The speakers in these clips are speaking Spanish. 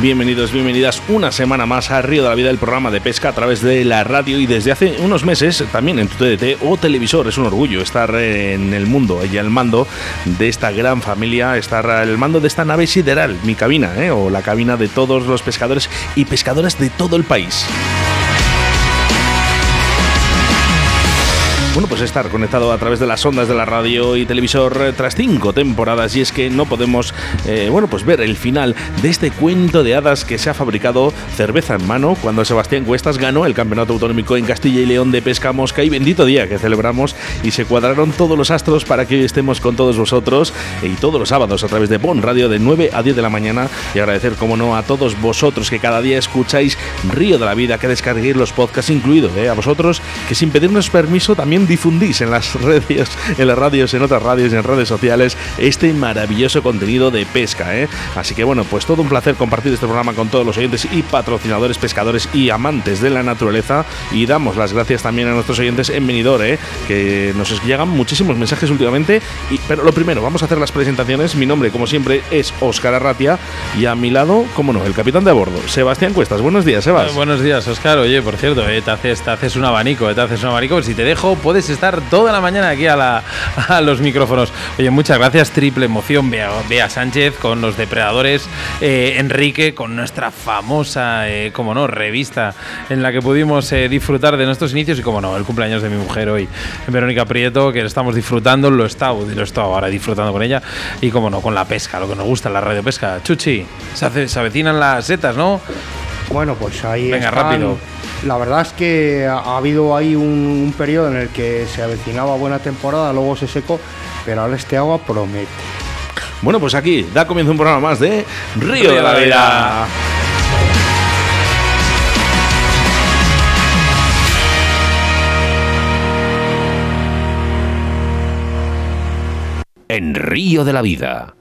Bienvenidos, bienvenidas una semana más a Río de la Vida, el programa de pesca a través de la radio y desde hace unos meses también en tu TDT o televisor. Es un orgullo estar en el mundo y al mando de esta gran familia, estar al mando de esta nave sideral, mi cabina, ¿eh? o la cabina de todos los pescadores y pescadoras de todo el país. Bueno, pues estar conectado a través de las ondas de la radio y televisor eh, tras cinco temporadas y es que no podemos, eh, bueno, pues ver el final de este cuento de hadas que se ha fabricado cerveza en mano cuando Sebastián Cuestas ganó el Campeonato Autonómico en Castilla y León de Pesca Mosca y bendito día que celebramos y se cuadraron todos los astros para que hoy estemos con todos vosotros y todos los sábados a través de Bon Radio de 9 a 10 de la mañana y agradecer, como no, a todos vosotros que cada día escucháis Río de la Vida, que descarguéis los podcasts incluidos, eh, a vosotros que sin pedirnos permiso también difundís en las radios, en las radios, en otras radios, en redes sociales, este maravilloso contenido de pesca. ¿eh? Así que bueno, pues todo un placer compartir este programa con todos los oyentes y patrocinadores, pescadores y amantes de la naturaleza. Y damos las gracias también a nuestros oyentes en Venidor, ¿eh? que nos llegan muchísimos mensajes últimamente. Y, pero lo primero, vamos a hacer las presentaciones. Mi nombre, como siempre, es Óscar Arratia y a mi lado, como no, el capitán de a bordo, Sebastián Cuestas. Buenos días, Sebas. Buenos días, Óscar. Oye, por cierto, eh, te, haces, te haces un abanico, eh, te haces un abanico. Si te dejo, puedes estar toda la mañana aquí a, la, a los micrófonos. Oye, muchas gracias, triple emoción, Bea, Bea Sánchez con los depredadores, eh, Enrique con nuestra famosa, eh, como no, revista en la que pudimos eh, disfrutar de nuestros inicios y como no, el cumpleaños de mi mujer hoy, Verónica Prieto, que estamos disfrutando, lo estado, lo estado ahora disfrutando con ella y como no, con la pesca, lo que nos gusta, la radio pesca. Chuchi, se, hace, se avecinan las setas, ¿no? Bueno, pues ahí Venga, están. rápido. La verdad es que ha ha habido ahí un, un periodo en el que se avecinaba buena temporada, luego se secó, pero ahora este agua promete. Bueno, pues aquí da comienzo un programa más de Río, de la Vida. En Río de la Vida.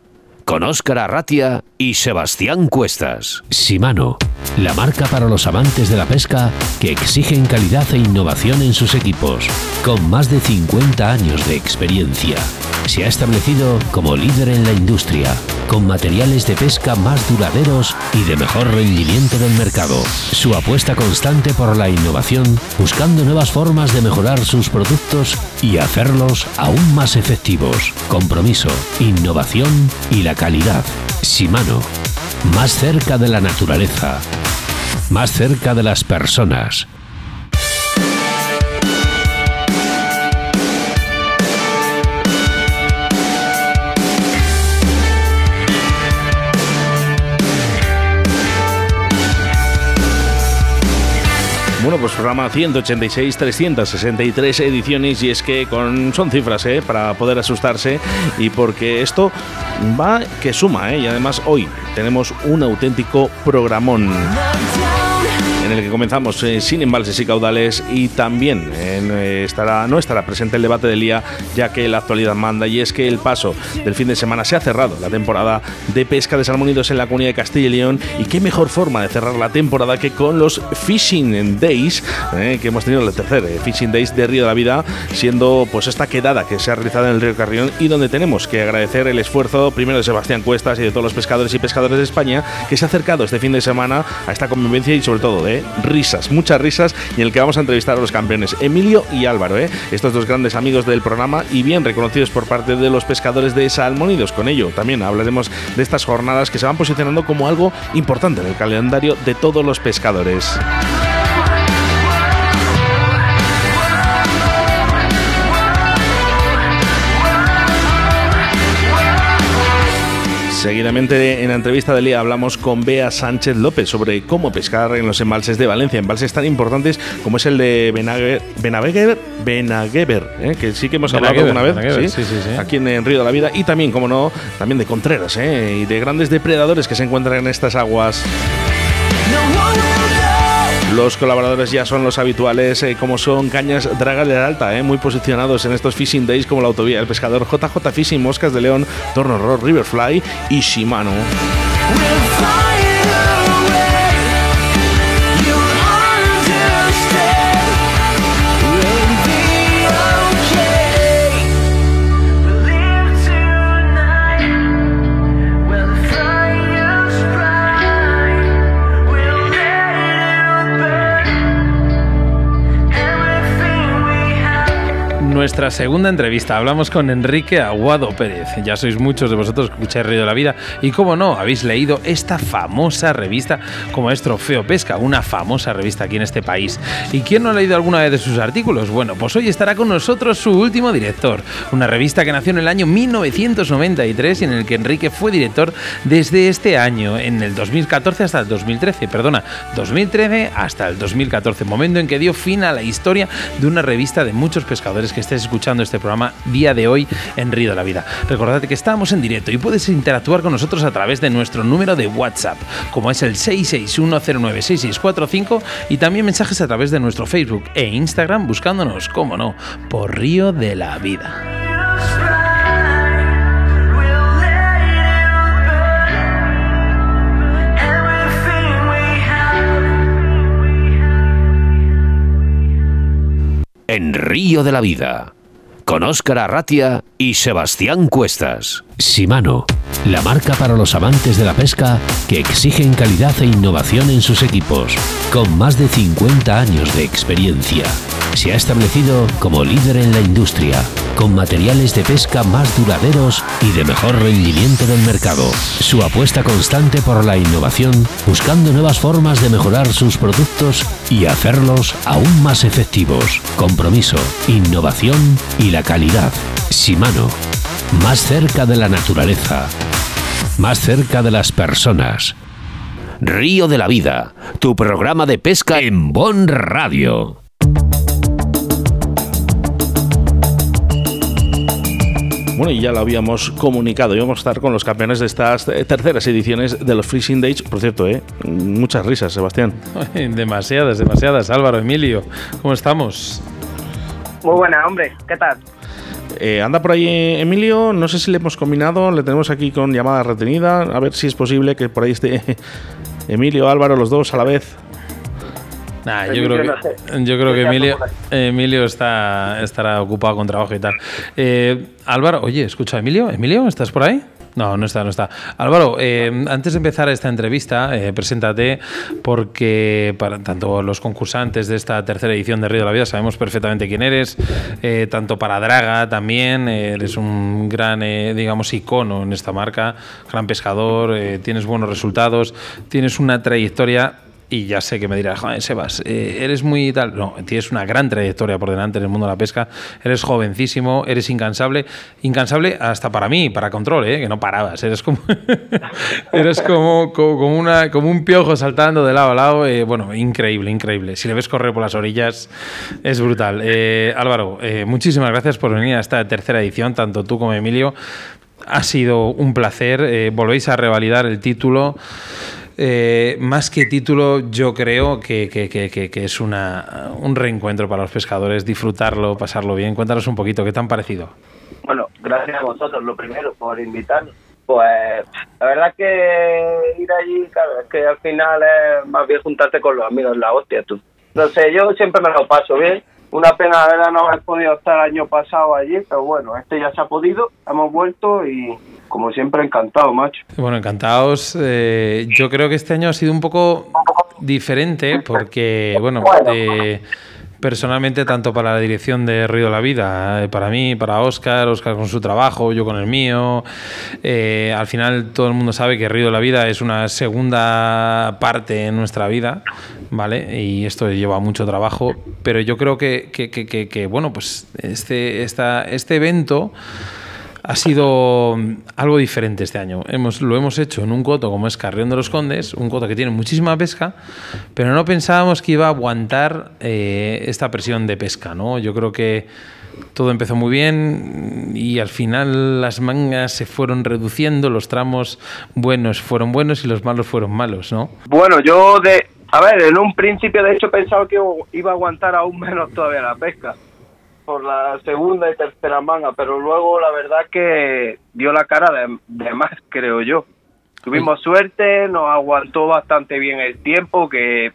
Con Óscar Arratia y Sebastián Cuestas. Shimano, la marca para los amantes de la pesca que exigen calidad e innovación en sus equipos. Con más de 50 años de experiencia. Se ha establecido como líder en la industria, con materiales de pesca más duraderos y de mejor rendimiento del mercado. Su apuesta constante por la innovación, buscando nuevas formas de mejorar sus productos y hacerlos aún más efectivos. Compromiso, innovación y la calidad. Shimano, más cerca de la naturaleza, más cerca de las personas. Bueno, pues programa 186, 363 ediciones y es que con son cifras, ¿eh? Para poder asustarse y porque esto va que suma, ¿eh? Y además hoy tenemos un auténtico programón en el que comenzamos eh, sin embalses y caudales y también eh, estará, no estará presente el debate del día ya que la actualidad manda y es que el paso del fin de semana se ha cerrado la temporada de pesca de salmónidos en la comunidad de Castilla y León y qué mejor forma de cerrar la temporada que con los Fishing Days eh, que hemos tenido el tercer Fishing Days de Río de la Vida siendo pues esta quedada que se ha realizado en el río Carrión y donde tenemos que agradecer el esfuerzo primero de Sebastián Cuestas y de todos los pescadores y pescadores de España que se ha acercado este fin de semana a esta convivencia y sobre todo de risas, muchas risas y en el que vamos a entrevistar a los campeones Emilio y Álvaro, ¿eh? estos dos grandes amigos del programa y bien reconocidos por parte de los pescadores de Salmónidos. Con ello también hablaremos de estas jornadas que se van posicionando como algo importante en el calendario de todos los pescadores. Seguidamente en la entrevista del día hablamos con Bea Sánchez López sobre cómo pescar en los embalses de Valencia, embalses tan importantes como es el de Benaguer, Benaveguer, Benagueber, ¿eh? que sí que hemos hablado alguna vez, Benagueber, ¿sí? sí, sí, sí. aquí en, en Río de la Vida y también, como no, también de Contreras ¿eh? y de grandes depredadores que se encuentran en estas aguas. Los colaboradores ya son los habituales, eh, como son Cañas Draga de Alta, eh, muy posicionados en estos Fishing Days como la autovía El Pescador, JJ Fishing, Moscas de León, Torno Rock, Riverfly y Shimano. Nuestra segunda entrevista hablamos con Enrique Aguado Pérez. Ya sois muchos de vosotros que escucháis Río de la Vida y como no, habéis leído esta famosa revista como es Trofeo Pesca, una famosa revista aquí en este país. ¿Y quién no ha leído alguna vez de sus artículos? Bueno, pues hoy estará con nosotros su último director, una revista que nació en el año 1993 y en el que Enrique fue director desde este año, en el 2014 hasta el 2013, perdona, 2013 hasta el 2014, momento en que dio fin a la historia de una revista de muchos pescadores que escuchando este programa día de hoy en Río de la Vida. Recordad que estamos en directo y puedes interactuar con nosotros a través de nuestro número de WhatsApp, como es el 661096645 y también mensajes a través de nuestro Facebook e Instagram buscándonos, como no, por Río de la Vida. En Río de la Vida, con Óscar Arratia y Sebastián Cuestas. Simano, la marca para los amantes de la pesca que exigen calidad e innovación en sus equipos, con más de 50 años de experiencia. Se ha establecido como líder en la industria, con materiales de pesca más duraderos y de mejor rendimiento del mercado. Su apuesta constante por la innovación, buscando nuevas formas de mejorar sus productos y hacerlos aún más efectivos. Compromiso, innovación y la calidad. Más cerca de la naturaleza, más cerca de las personas. Río de la Vida, tu programa de pesca en Bon Radio. Bueno, y ya lo habíamos comunicado, íbamos a estar con los campeones de estas terceras ediciones de los Freezing Days. Por cierto, ¿eh? muchas risas, Sebastián. demasiadas, demasiadas. Álvaro, Emilio, ¿cómo estamos? Muy buena, hombre, ¿qué tal? Eh, anda por ahí Emilio, no sé si le hemos combinado, le tenemos aquí con llamada retenida, a ver si es posible que por ahí esté Emilio, Álvaro, los dos a la vez. yo, creo que, yo creo que Emilio, Emilio está, estará ocupado con trabajo y tal. Eh, Álvaro, oye, escucha, Emilio, Emilio, ¿estás por ahí? No, no está, no está. Álvaro, eh, antes de empezar esta entrevista, eh, preséntate porque para tanto los concursantes de esta tercera edición de Río de la Vida sabemos perfectamente quién eres, eh, tanto para Draga también, eres un gran, digamos, icono en esta marca, gran pescador, tienes buenos resultados, tienes una trayectoria y ya sé que me dirás, joder, Sebas, eh, eres muy tal. No, tienes una gran trayectoria por delante en el mundo de la pesca, eres jovencísimo, eres incansable, incansable hasta para mí, para control, ¿eh? que no parabas, eres como, eres como, como, una, como un piojo saltando de lado a lado, eh, bueno, increíble, increíble. Si le ves correr por las orillas, es brutal. Eh, Álvaro, muchísimas gracias por venir a esta tercera edición, tanto tú como Emilio. Ha sido un placer, volvéis a revalidar el título. Eh, más que título, yo creo que, es una, un reencuentro para los pescadores, disfrutarlo, pasarlo bien. Cuéntanos un poquito, ¿qué te han parecido? Bueno, gracias a vosotros, lo primero, por invitarnos. Pues la verdad que ir allí, claro, es que al final es más bien juntarte con los amigos, la hostia, tú. Sé, yo siempre me lo paso bien. Una pena, la verdad, no haber podido estar el año pasado allí, pero bueno, este ya se ha podido, hemos vuelto y, como siempre, encantado, macho. Bueno, encantados. Eh, yo creo que este año ha sido un poco diferente porque, bueno, eh, personalmente, tanto para la dirección de Río de la Vida, eh, para mí, para Oscar, Oscar con su trabajo, yo con el mío. al final, todo el mundo sabe que Río de la Vida es una segunda parte en nuestra vida, ¿vale? Y esto lleva mucho trabajo, pero yo creo que, que, que, que bueno, pues este, esta, este evento ha sido algo diferente este año. Hemos, lo hemos hecho en un coto como es Carrión de los Condes, un coto que tiene muchísima pesca, pero no pensábamos que iba a aguantar eh, esta presión de pesca. ¿no? Yo creo que todo empezó muy bien y al final las mangas se fueron reduciendo, los tramos buenos fueron buenos y los malos fueron malos, ¿no? Bueno, yo de A ver, en un principio de hecho pensaba que iba a aguantar aún menos todavía la pesca por la segunda y tercera manga, pero luego la verdad que dio la cara de, de más, creo yo. Tuvimos suerte, nos aguantó bastante bien el tiempo, que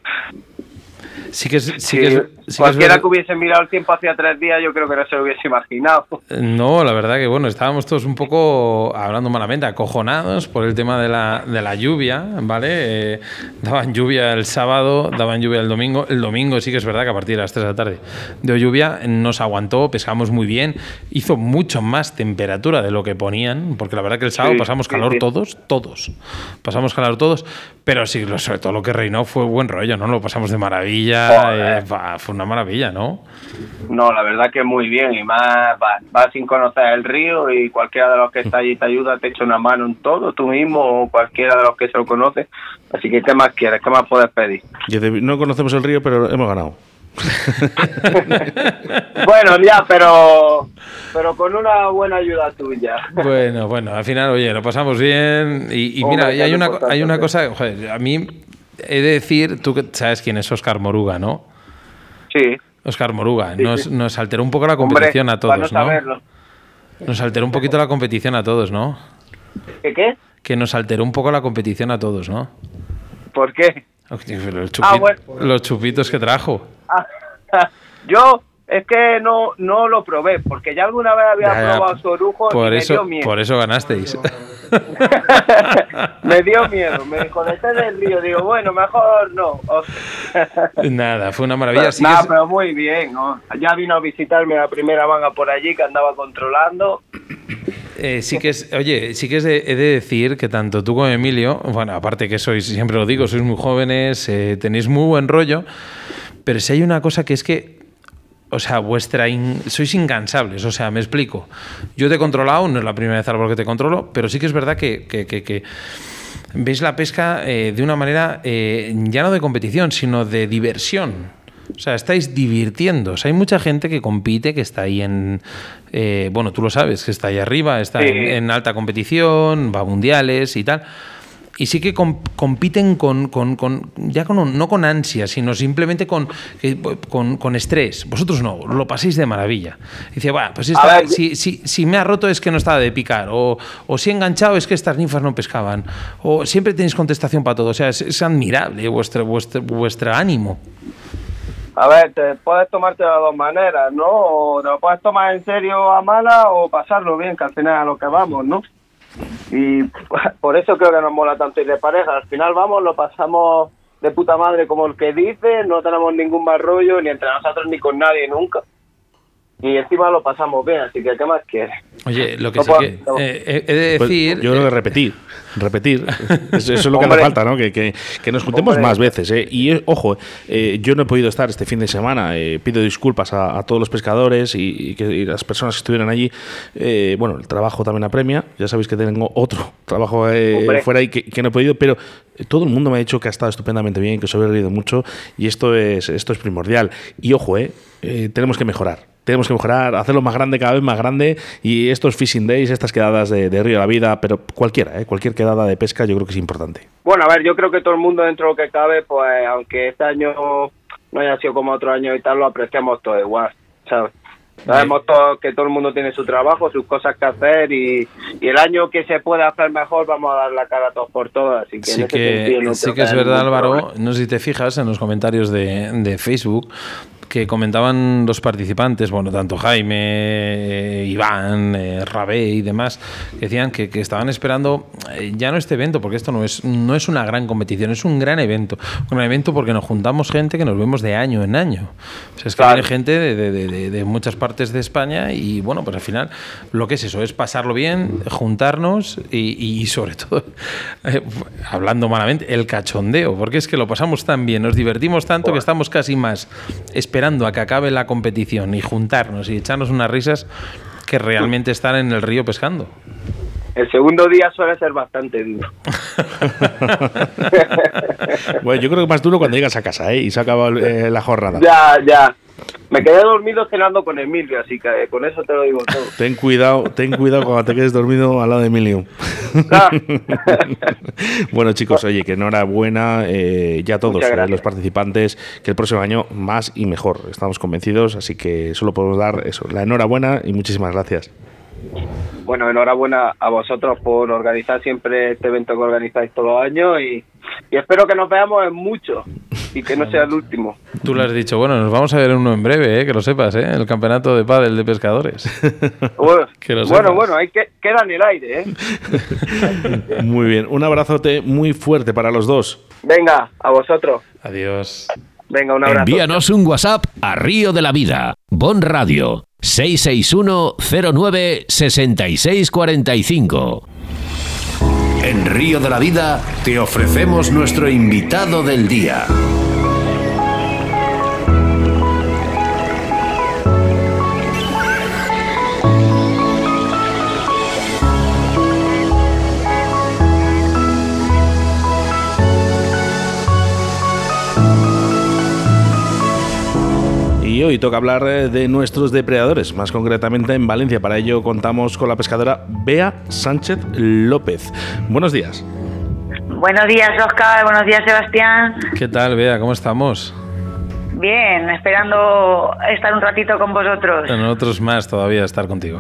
Sí que es, sí que es- sí que es cualquiera que hubiese mirado el tiempo hacía tres días, yo creo que no se lo hubiese imaginado. No, la verdad que bueno, estábamos todos un poco, hablando malamente, acojonados por el tema de la, de la lluvia, ¿vale? Eh, daban lluvia el sábado, daban lluvia el domingo. El domingo sí que es verdad que a partir de las 3 de la tarde dio lluvia, nos aguantó, pescamos muy bien, hizo mucho más temperatura de lo que ponían, porque la verdad que el sábado Sí, pasamos calor todos, todos. Pasamos calor todos, pero sí, sobre todo lo que reinó fue buen rollo, ¿no? Lo pasamos de maravilla, Eh, fue una maravilla, ¿no? No, la verdad que muy bien y más vas va sin conocer el río y cualquiera de los que está allí te ayuda, te echa una mano en todo, tú mismo o cualquiera de los que se lo conoce. Así que, ¿qué más quieres? ¿Qué más puedes pedir? No conocemos el río, pero hemos ganado. Bueno, ya, pero pero con una buena ayuda tuya. Bueno, bueno, al final, oye, lo pasamos bien. Y, mira, y hay una, hay una cosa, joder, a mí he de decir, tú sabes quién es Oscar Moruga, ¿no? Sí. Oscar Moruga, Sí, nos, sí. nos alteró un poco la Hombre, competición a todos, ¿no? saberlo. Nos alteró un poquito la competición a todos, ¿no? ¿Qué qué? Que nos alteró un poco la competición a todos, ¿no? ¿Por qué? Ah, bueno. los chupitos que trajo. Ah, yo es que no no lo probé, porque ya alguna vez había Ya, ya, probado su orujo por y me dio miedo. por eso ganasteis. me dio miedo, me desconecté del río, digo, bueno, mejor no. Nada, fue una maravilla. Sí que Nada, es- pero muy bien, ¿no? Ya vino a visitarme la primera manga por allí que andaba controlando. Eh, sí que es, oye, sí que es de- he de decir que tanto tú como Emilio, bueno, aparte que sois, siempre lo digo, sois muy jóvenes, eh, tenéis muy buen rollo, pero si hay una cosa que es que, o sea, vuestra, in- sois incansables, o sea, me explico. Yo te he controlado, no es la primera vez algo que te controlo, pero sí que es verdad que, que- que- que veis la pesca eh, de una manera eh, ya no de competición, sino de diversión. O sea, estáis divirtiendo. O sea, hay mucha gente que compite, que está ahí en. eh, bueno, tú lo sabes, que está ahí arriba, está Sí. en, en alta competición, va a mundiales y tal. Y sí que com- compiten con, con- con- ya con, no con ansia, sino simplemente con, con, con estrés. Vosotros no, lo paséis de maravilla. Dice, bueno, pues esta- ver, si, si, si me ha roto es que no estaba de picar, o, o si he enganchado es que estas ninfas no pescaban, o siempre tenéis contestación para todo. O sea, es, es admirable vuestro, vuestro, vuestro ánimo. A ver, te puedes tomarte de las dos maneras, ¿no? O te lo puedes tomar en serio a mala o pasarlo bien, que al final es a lo que vamos, ¿no? Y por eso creo que nos mola tanto ir de pareja. Al final vamos, lo pasamos de puta madre como el que dice, no tenemos ningún mal rollo ni entre nosotros ni con nadie nunca. Y encima lo pasamos bien, así que ¿qué más quieres? Oye, lo que No sí puedo- que no. eh, he- de Pues, decir. yo creo que eh, repetir, repetir. Eso, eso es lo que hace falta, ¿no? Que, que- que nos juntemos Hombre. más veces. ¿eh? Y eh, ojo, eh, yo no he podido estar este fin de semana. eh, pido disculpas a, a todos los pescadores y, y que, y las personas que estuvieron allí. Eh, bueno, el trabajo también apremia. Ya sabéis que tengo otro trabajo eh, fuera y que, que no he podido, pero eh, todo el mundo me ha dicho que ha estado estupendamente bien, que os habéis reído mucho y esto es, esto es primordial. Y ojo, eh, eh, tenemos que mejorar. Tenemos que mejorar, hacerlo más grande, cada vez más grande. Y estos fishing days, estas quedadas de, de Río de la Vida, pero cualquiera, ¿eh? cualquier quedada de pesca, yo creo que es importante. Bueno, a ver, yo creo que todo el mundo dentro de lo que cabe, pues aunque este año no haya sido como otro año y tal, lo apreciamos todo igual, ¿sabes? Sabemos todos que todo el mundo tiene su trabajo, sus cosas que hacer y, y el año que se puede hacer mejor vamos a dar la cara todos por todos. Así que Sí ese sentido que, no sí creo que es verdad, Álvaro. problema. No sé si te fijas en los comentarios de, de Facebook que comentaban los participantes, bueno, tanto Jaime, eh, Iván, eh, Rabé y demás, decían que, que estaban esperando eh, ya no este evento, porque esto no es, no es una gran competición, es un gran evento. Un gran evento porque nos juntamos gente que nos vemos de año en año. O sea, es que Claro. viene gente de, de- de- de- muchas partes de España y bueno, pues al final lo que es eso, es pasarlo bien, juntarnos y, y sobre todo, eh, hablando malamente, el cachondeo, porque es que lo pasamos tan bien, nos divertimos tanto que estamos casi más esperando a que acabe la competición y juntarnos y echarnos unas risas que realmente estar en el río pescando. El segundo día suele ser bastante duro. Bueno, yo creo que más duro cuando llegas a casa ¿eh? y se ha acabado eh, la jornada. Ya, ya. Me quedé dormido cenando con Emilio, así que eh, con eso te lo digo todo. Ten cuidado, ten cuidado cuando te quedes dormido al lado de Emilio. Ah. bueno, chicos, oye, que enhorabuena eh, ya todos eh, los participantes, que el próximo año más y mejor. Estamos convencidos, así que solo podemos dar eso, la enhorabuena y muchísimas gracias. Bueno, enhorabuena a vosotros por organizar siempre este evento que organizáis todos los años y, y espero que nos veamos en muchos y que no sea el último. Tú lo has dicho, bueno, nos vamos a ver uno en breve, ¿eh? que lo sepas, ¿eh? el campeonato de pádel de pescadores. Bueno, Que lo bueno, bueno, hay que queda en el aire, ¿eh? Muy bien, un abrazote muy fuerte para los dos. Venga, a vosotros. Adiós. Venga, un abrazo. Envíanos un WhatsApp a Río de la Vida, Bon Radio, 661 09 6645. En Río de la Vida te ofrecemos nuestro invitado del día. Y hoy toca hablar eh, de nuestros depredadores, más concretamente en Valencia. Para ello contamos con la pescadora Bea Sánchez López. Buenos días. Buenos días, Oscar. Buenos días, Sebastián. ¿Qué tal, Bea? ¿Cómo estamos? Bien, esperando estar un ratito con vosotros. Nosotros más todavía estar contigo.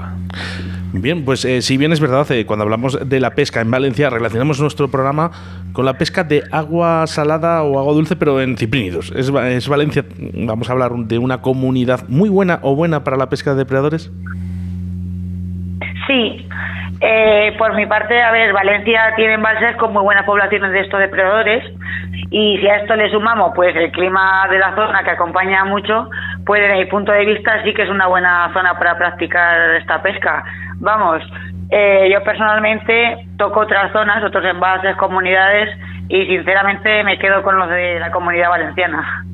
Bien, pues eh, si bien es verdad, eh, cuando hablamos de la pesca en Valencia, relacionamos nuestro programa con la pesca de agua salada o agua dulce, pero en ciprínidos. ¿Es, es Valencia, vamos a hablar de una comunidad muy buena o buena para la pesca de depredadores? Sí, eh, por mi parte, a ver, Valencia tiene embalses con muy buenas poblaciones de estos depredadores y si a esto le sumamos pues el clima de la zona que acompaña mucho, pues desde mi punto de vista sí que es una buena zona para practicar esta pesca. Vamos, eh, yo personalmente toco otras zonas, otros embalses, comunidades y sinceramente me quedo con los de la comunidad valenciana.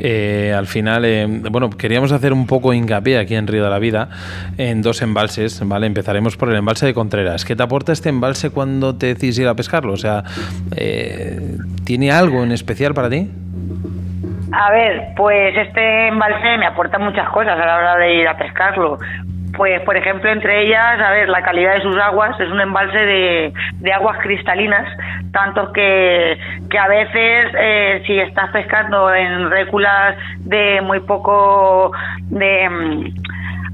Eh, al final, eh, bueno, queríamos hacer un poco hincapié aquí en Río de la Vida en dos embalses, ¿vale? Empezaremos por el embalse de Contreras. ¿Qué te aporta este embalse cuando te decides ir a pescarlo? O sea, eh, ¿tiene algo en especial para ti? A ver, pues este embalse me aporta muchas cosas a la hora de ir a pescarlo. Pues, por ejemplo, entre ellas, a ver, la calidad de sus aguas es un embalse de, de aguas cristalinas, tanto que, que a veces, eh, si estás pescando en réculas de muy poco, de, mm,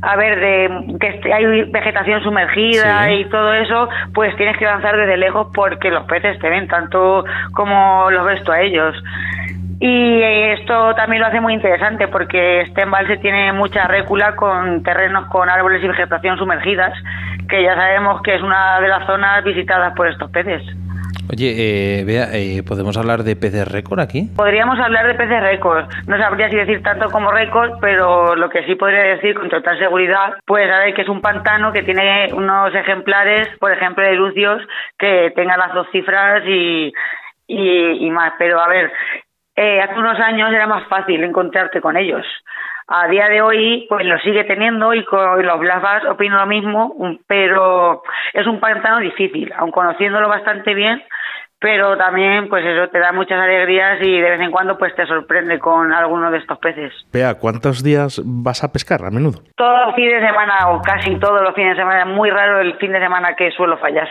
a ver, de que hay vegetación sumergida Sí. y todo eso, pues tienes que lanzar desde lejos porque los peces te ven tanto como los ves tú a ellos. Y esto también lo hace muy interesante porque este embalse tiene mucha récula con terrenos con árboles y vegetación sumergidas, que ya sabemos que es una de las zonas visitadas por estos peces. Oye, eh, Bea, eh, ¿podemos hablar de peces récord aquí? Podríamos hablar de peces récord. No sabría si decir tanto como récord, pero lo que sí podría decir con total seguridad, pues saber que es un pantano que tiene unos ejemplares, por ejemplo, de lucios, que tengan las dos cifras y, y, y más. Pero a ver, eh, hace unos años era más fácil encontrarte con ellos. A día de hoy, pues lo sigue teniendo y con los Blasbas opino lo mismo, un- pero es un pantano difícil, aun conociéndolo bastante bien, pero también pues eso te da muchas alegrías y de vez en cuando pues te sorprende con alguno de estos peces. Pea, ¿cuántos días vas a pescar a menudo? Todos los fines de semana o casi todos los fines de semana, muy raro el fin de semana que suelo fallar.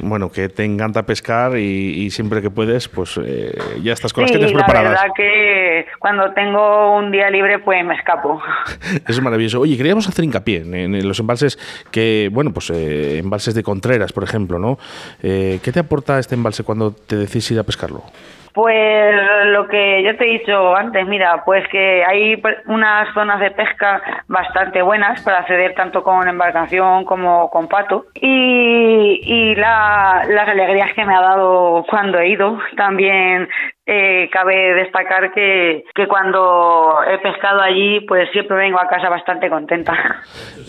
Bueno, que te encanta pescar y, y siempre que puedes, pues eh, ya estás con las Sí, la preparadas. verdad que cuando tengo un día libre pues me escapo. Eso es maravilloso. Oye, queríamos hacer hincapié en, en los embalses que, bueno, pues eh, embalses de Contreras, por ejemplo, ¿no? Eh, ¿Qué te aporta este embalse cuando te decides ir a pescarlo? Pues lo que yo te he dicho antes, mira, pues que hay unas zonas de pesca bastante buenas para acceder tanto con embarcación como con pato y, y la- las alegrías que me ha dado cuando he ido. También eh, cabe destacar que, que cuando he pescado allí, pues siempre vengo a casa bastante contenta.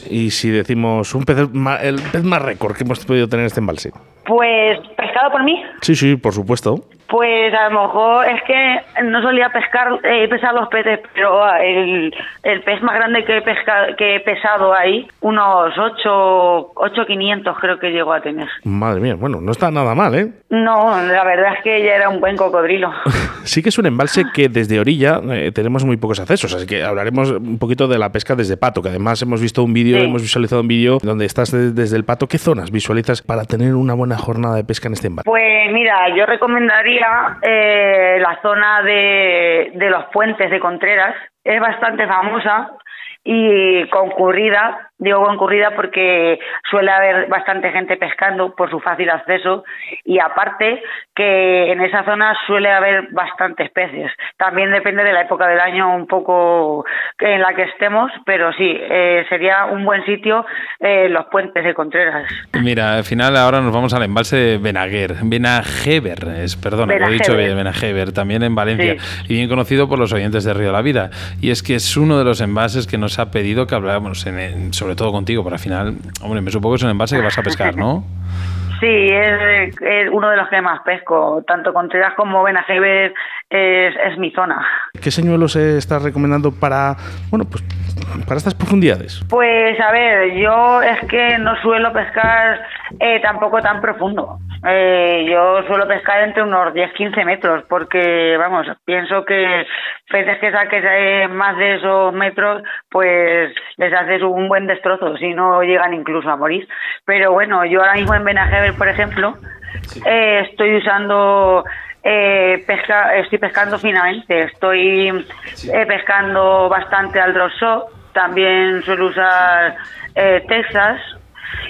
Y si decimos un pez, el pez más récord que hemos podido tener en este embalse. Pues pescado por mí, Sí, sí, por supuesto. Pues a lo mejor es que no solía pescar, eh, pesar los peces, pero el, el pez más grande que he, pesca, que he pesado ahí, unos 8, 8,500 creo que llegó a tener. Madre mía, bueno, no está nada mal, ¿eh? No, la verdad es que ya era un buen cocodrilo. sí que es un embalse que desde orilla eh, tenemos muy pocos accesos, así que hablaremos un poquito de la pesca desde pato, que además hemos visto un vídeo, Sí. hemos visualizado un vídeo donde estás de- desde el pato. ¿Qué zonas visualizas para tener una buena jornada de pesca en este embalse? Pues mira, yo recomendaría eh, la zona de, de los puentes de Contreras. Es bastante famosa y concurrida. Digo concurrida porque suele haber bastante gente pescando por su fácil acceso y aparte que en esa zona suele haber bastantes peces. También depende de la época del año un poco en la que estemos, pero sí, eh, sería un buen sitio eh, los puentes de Contreras. Mira, al final ahora nos vamos al embalse de Benaguer. Benajever, es, perdona, lo he dicho bien, también en Valencia. Y bien conocido por los oyentes de Río de la Vida. Y es que es uno de los embalses que nos ha pedido que habláramos, en- en- sobre todo contigo, pero al final, hombre, me supongo que es un embalse que vas a pescar, ¿no? Sí, es, es uno de los que más pesco. Tanto Contreras como Benajever es, es mi zona. ¿Qué señuelos estás recomendando para, bueno, pues para estas profundidades? Pues a ver, yo es que no suelo pescar eh, tampoco tan profundo. Eh, yo suelo pescar entre unos 10-15 metros porque, vamos, pienso que peces que saques eh, más de esos metros, pues les haces un buen destrozo, si no llegan incluso a morir. Pero bueno, yo ahora mismo en Benajever, por ejemplo, eh, estoy usando eh, pesca, estoy pescando finamente, estoy eh, pescando bastante al drop también suelo usar eh, Texas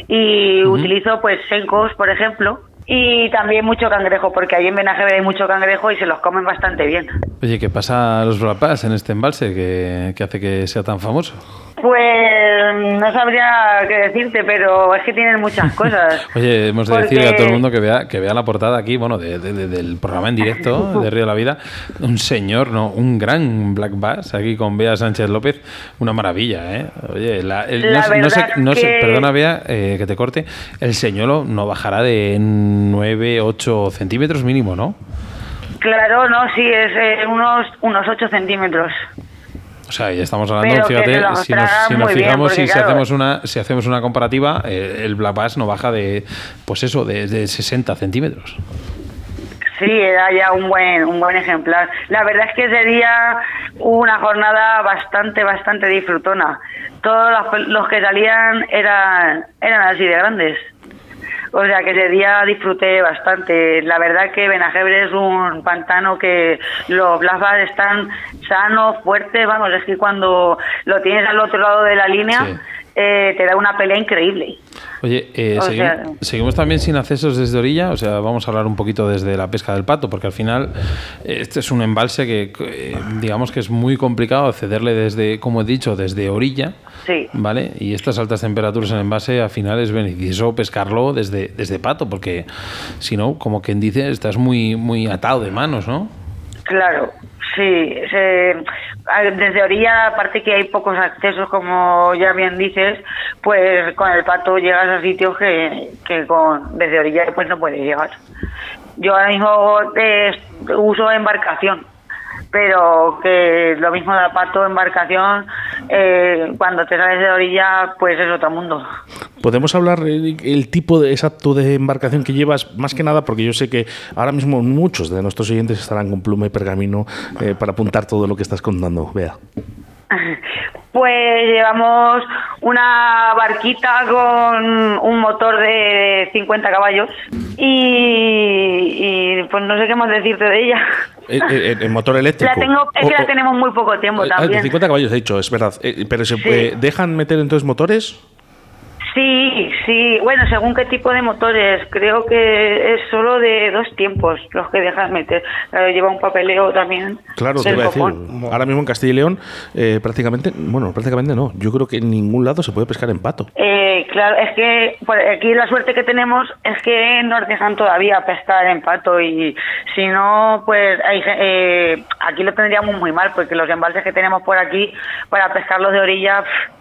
y utilizo pues sencos, por ejemplo, y también mucho cangrejo, porque ahí en Benajever hay mucho cangrejo y se los comen bastante bien. Oye, ¿qué pasa a los Blapas en este embalse que, que hace que sea tan famoso? Pues no sabría qué decirte, pero es que tienen muchas cosas. Oye, hemos de Porque- decirle a todo el mundo que vea, que vea la portada aquí, bueno, de- de- de- del programa en directo de Río de la Vida. Un señor, ¿no? Un gran Black Bass aquí con Bea Sánchez López. Una maravilla, ¿eh? Oye, la- el- La no, sé- no sé, verdad no sé- que- perdona, Bea, eh, que te corte. El señuelo no bajará de 9, 8 centímetros mínimo, ¿no? Claro, no, sí, es eh, unos, unos 8 centímetros. O sea, ya estamos hablando, Pero fíjate, si nos, tragan si nos muy bien, fijamos y si hacemos una si hacemos una comparativa, eh, el Black Bass no baja de, pues eso, de, de 60 centímetros. Sí, era ya un buen, un buen ejemplar. La verdad es que sería una jornada bastante, bastante disfrutona. Todos los, los que salían eran, eran así de grandes. O sea que ese día disfruté bastante. La verdad que Benajebre es un pantano que los Black Bass están sanos, fuertes. Vamos, es que cuando lo tienes al otro lado de la línea. Eh, te da una pelea increíble. Oye, eh, O segui- sea- seguimos también sin accesos desde orilla, o sea, vamos a hablar un poquito desde la pesca del pato, porque al final eh, este es un embalse que eh, digamos que es muy complicado accederle desde, como he dicho, desde orilla, Sí. ¿vale? Y estas altas temperaturas en el embalse al final es beneficioso pescarlo desde, desde pato, porque si no, como quien dice, estás muy, muy atado de manos, ¿no? Claro, sí. se- desde orilla, aparte que hay pocos accesos, como ya bien dices, pues con el pato llegas a sitios que, que con desde orilla pues no puedes llegar. Yo ahora mismo eh, uso embarcación, pero que lo mismo da pato, embarcación, eh, cuando te sales de orilla, pues es otro mundo. ¿Podemos hablar el, el tipo de, exacto de embarcación que llevas? Más que nada porque yo sé que ahora mismo muchos de nuestros oyentes estarán con pluma y pergamino eh, para apuntar todo lo que estás contando. Vea. Pues llevamos una barquita con un motor de 50 caballos y, y, pues no sé qué más decirte de ella. El, el- el motor eléctrico. La tengo, es que O- la tenemos muy poco tiempo Ah, de también. 50 caballos he dicho, es verdad. Eh, pero se Sí. eh, dejan meter entonces motores. Sí, sí, bueno, según qué tipo de motores, creo que es solo de dos tiempos los que dejas meter. Claro, lleva un papeleo también. Claro, te iba a decir. Ahora mismo en Castilla y León, eh, prácticamente, bueno, prácticamente no. Yo creo que en ningún lado se puede pescar en pato. Eh, claro, es que por aquí la suerte que tenemos es que nos dejan todavía pescar en pato y si no, pues eh, aquí lo tendríamos muy mal porque los embalses que tenemos por aquí para pescarlos de orilla pff,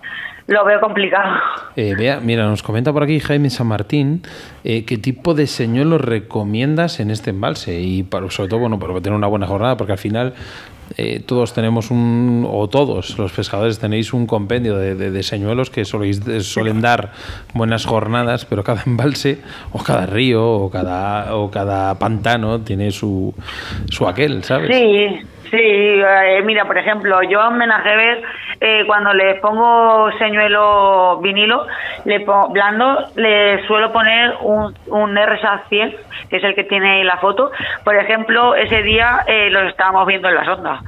lo veo complicado. Eh, vea, mira, nos comenta por aquí Jaime San Martín eh, qué tipo de señuelo recomiendas en este embalse y para, sobre todo, bueno, para tener una buena jornada, porque al final eh, todos tenemos un, o todos los pescadores tenéis un compendio de, de, señuelos que soléis, suelen dar buenas jornadas, pero cada embalse o cada río o cada, o cada pantano tiene su, su aquel, ¿sabes? Sí. Sí, eh, mira, por ejemplo, yo a un menajever, eh, cuando le pongo señuelo vinilo, le pongo, blando, le suelo poner un, un RSA 100, que es el que tiene la foto. Por ejemplo, ese día eh, los estábamos viendo en la sonda.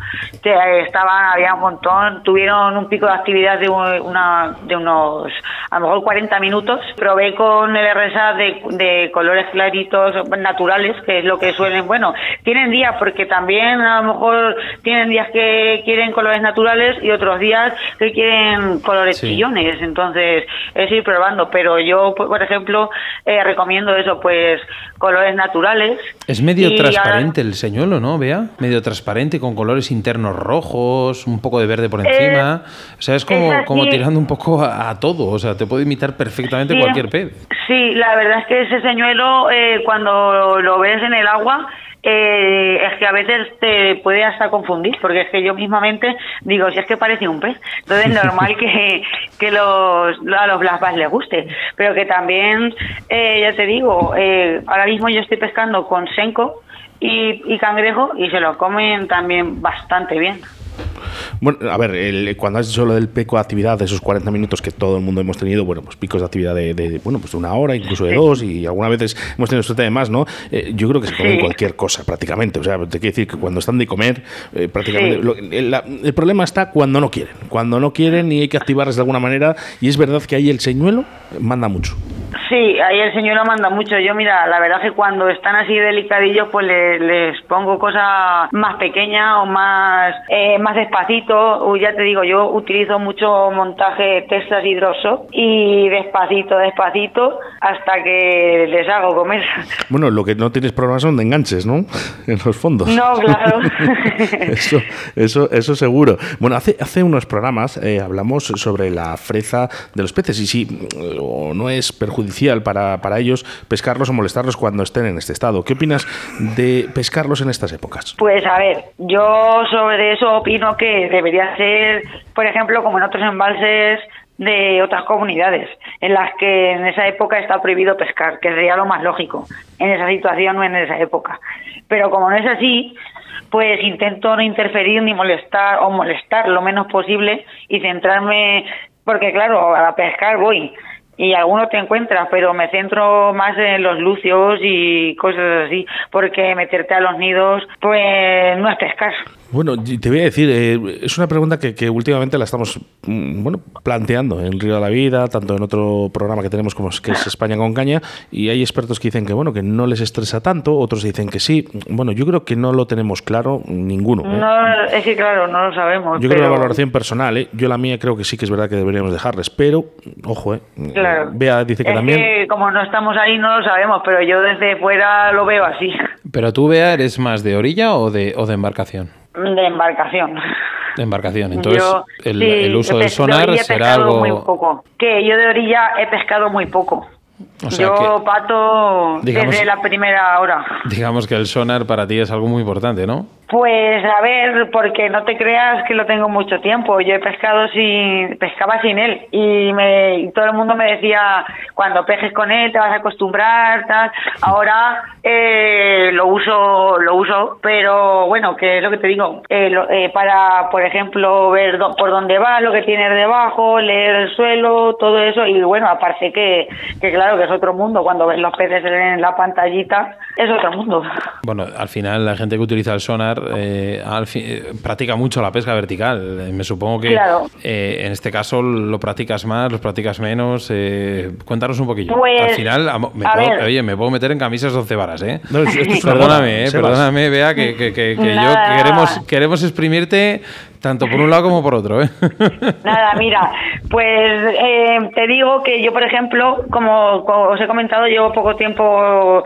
Que estaban, había un montón, tuvieron un pico de actividad de, una, de unos, a lo mejor 40 minutos. Probé con el RSA de, de colores claritos naturales, que es lo que suelen, bueno, tienen días porque también a lo mejor tienen días que quieren colores naturales y otros días que quieren colores chillones. Entonces, es ir probando. Pero yo, por ejemplo, eh, recomiendo eso, pues colores naturales. Es medio transparente el señuelo, ¿no? Vea, medio transparente con colores internos rojos, un poco de verde por encima. o sea, es como, como tirando un poco a, todo. O sea, te puede imitar perfectamente cualquier pez. Sí, la verdad es que ese señuelo, eh, cuando lo ves en el agua, eh, es que a veces te puede hasta confundir, porque es que yo mismamente digo, si es que parece un pez, entonces es normal que, que los, a los black les guste, pero que también, eh, ya te digo, eh, ahora mismo yo estoy pescando con senco y, y cangrejo y se lo comen también bastante bien. Bueno, a ver, cuando has dicho lo del pico de actividad, de esos 40 minutos que todo el mundo hemos tenido, bueno, pues picos de actividad de, bueno, pues de una hora, incluso de dos, y algunas veces hemos tenido suerte de más, ¿no? Eh, yo creo que se comen cualquier cosa, prácticamente. O sea, te quiero decir que cuando están de comer, eh, prácticamente. el, problema está cuando no quieren. Cuando no quieren y hay que activarles de alguna manera, y es verdad que ahí el señuelo manda mucho. Sí, ahí el señuelo manda mucho. Yo, mira, la verdad que cuando están así delicadillos, pues les, pongo cosas más pequeñas o más, eh, más despacito. ya te digo, yo utilizo mucho montaje Texas hidroso y despacito, despacito, hasta que les hago comer. Bueno, lo que no tienes problemas son de enganches, ¿no? en los fondos. No, claro. eso, eso, eso seguro. Bueno, hace, hace unos programas eh, hablamos sobre la freza de los peces y si o no es perjudicial para, para ellos pescarlos o molestarlos cuando estén en este estado. ¿Qué opinas de pescarlos en estas épocas? Pues a ver, yo sobre eso opino que debería ser, por ejemplo, como en otros embalses de otras comunidades en las que en esa época está prohibido pescar, que sería lo más lógico en esa situación o en esa época. Pero como no es así, pues intento no interferir ni molestar o molestar lo menos posible y centrarme, porque claro, a pescar voy y algunos te encuentras, pero me centro más en los lucios y cosas así, porque meterte a los nidos, pues no es pescar. Bueno, te voy a decir, eh, es una pregunta que, últimamente la estamos mm, bueno planteando en Río de la Vida, tanto en otro programa que tenemos como es, que es España con caña, y hay expertos que dicen que bueno que no les estresa tanto, otros dicen que sí. Bueno, yo creo que no lo tenemos claro ninguno. ¿eh? No, es que claro, no lo sabemos. Yo creo que la valoración personal, ¿eh? yo la mía creo que sí que es verdad que deberíamos dejarles, pero ojo, ¿eh? Claro. Bea dice que es también. Que como no estamos ahí no lo sabemos, pero yo desde fuera lo veo así. Pero tú, Bea, eres más de orilla o de, o de embarcación? De embarcación. De embarcación. Entonces, el, uso del sonar será algo. Muy poco. Que yo de orilla he pescado muy poco. yo pato desde la primera hora. Digamos que el sonar para ti es algo muy importante, ¿no? Pues a ver, porque no te creas que lo tengo mucho tiempo. Yo he pescado sin, pescaba sin él y, me, todo el mundo me decía cuando pejes con él te vas a acostumbrar, tal. Ahora eh, lo uso, lo uso, pero bueno, que es lo que te digo, eh, eh, para, por ejemplo, ver por dónde va, lo que tienes debajo, leer el suelo, todo eso y bueno, aparte que, que claro que es otro mundo cuando ves los peces en la pantallita, es otro mundo. Bueno, al final la gente que utiliza el sonar eh, eh, practica mucho la pesca vertical. Eh, me supongo que eh, en este caso lo practicas más, lo practicas menos. cuéntanos un poquillo. Pues, Al final, me puedo, oye, me puedo meter en camisas 12 varas, ¿eh? perdóname, perdóname, vea que, que, que, que yo queremos, queremos exprimirte tanto por un lado como por otro, ¿eh? Nada, mira, pues te digo que yo, por ejemplo, como, os he comentado, llevo poco tiempo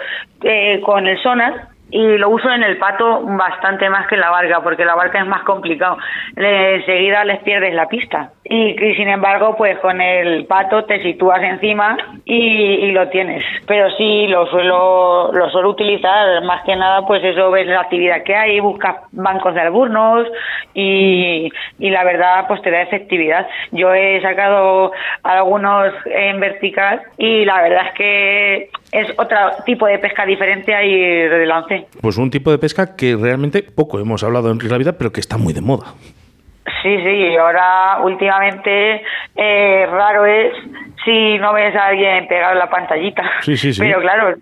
con el sonar y lo uso en el pato bastante más que en la barca, porque la barca es más complicado. Enseguida les pierdes la pista. Y, sin embargo, pues con el pato te sitúas encima y, lo tienes. Pero sí, lo suelo, lo suelo utilizar más que nada, pues eso, ves la actividad que hay, buscas bancos de alburnos y, y la verdad, pues te da efectividad. Yo he sacado algunos en vertical y la verdad es que es otro tipo de pesca diferente ahí de lance. Pues un tipo de pesca que realmente poco hemos hablado en realidad, pero que está muy de moda. Sí, sí, ahora últimamente eh, raro es si no ves a alguien pegar la pantallita. Sí, sí, sí. Pero claro,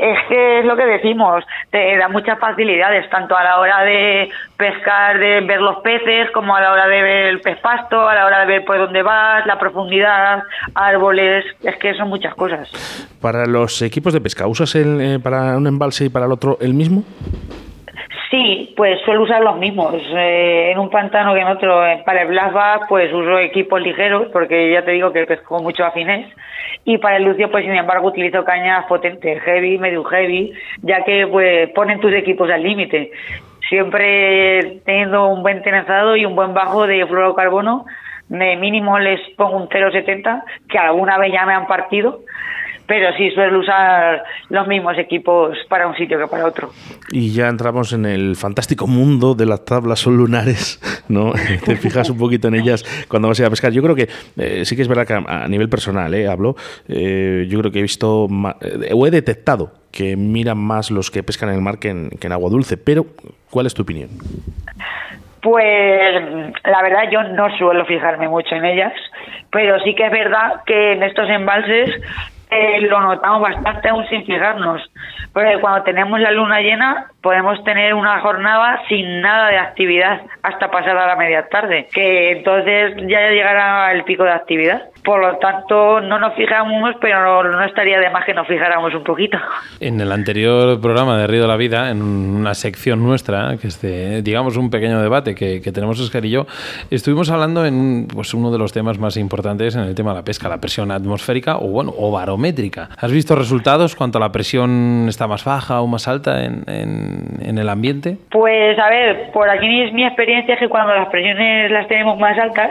es que es lo que decimos, te da muchas facilidades, tanto a la hora de pescar, de ver los peces, como a la hora de ver el pez pasto, a la hora de ver por dónde vas, la profundidad, árboles, es que son muchas cosas. Para los equipos de pesca, ¿usas el, eh, para un embalse y para el otro el mismo? Sí, pues suelo usar los mismos. Eh, en un pantano que en otro. Para el Blasba, pues uso equipos ligeros, porque ya te digo que pesco mucho afines. Y para el Lucio, pues sin embargo, utilizo cañas potentes, heavy, medio heavy, ya que pues ponen tus equipos al límite. Siempre teniendo un buen tenazado y un buen bajo de fluorocarbono, de mínimo les pongo un 0,70, que alguna vez ya me han partido pero sí suelo usar los mismos equipos para un sitio que para otro. Y ya entramos en el fantástico mundo de las tablas lunares, ¿no? Te fijas un poquito en ellas cuando vas a ir a pescar. Yo creo que eh, sí que es verdad que a, nivel personal, ¿eh? hablo, eh, yo creo que he visto eh, o he detectado que miran más los que pescan en el mar que en, que en agua dulce, pero ¿cuál es tu opinión? Pues la verdad yo no suelo fijarme mucho en ellas, pero sí que es verdad que en estos embalses eh, lo notamos bastante aún sin fijarnos. Porque cuando tenemos la luna llena podemos tener una jornada sin nada de actividad hasta pasar a la media tarde, que entonces ya llegará el pico de actividad. Por lo tanto, no nos fijamos, pero no, estaría de más que nos fijáramos un poquito. En el anterior programa de Río de la Vida, en una sección nuestra, que es de, digamos, un pequeño debate que, tenemos Oscar y yo, estuvimos hablando en pues, uno de los temas más importantes en el tema de la pesca, la presión atmosférica o, bueno, o barométrica. ¿Has visto resultados cuanto a la presión está más baja o más alta en, en el ambiente? Pues, a ver, por aquí es mi experiencia es que cuando las presiones las tenemos más altas,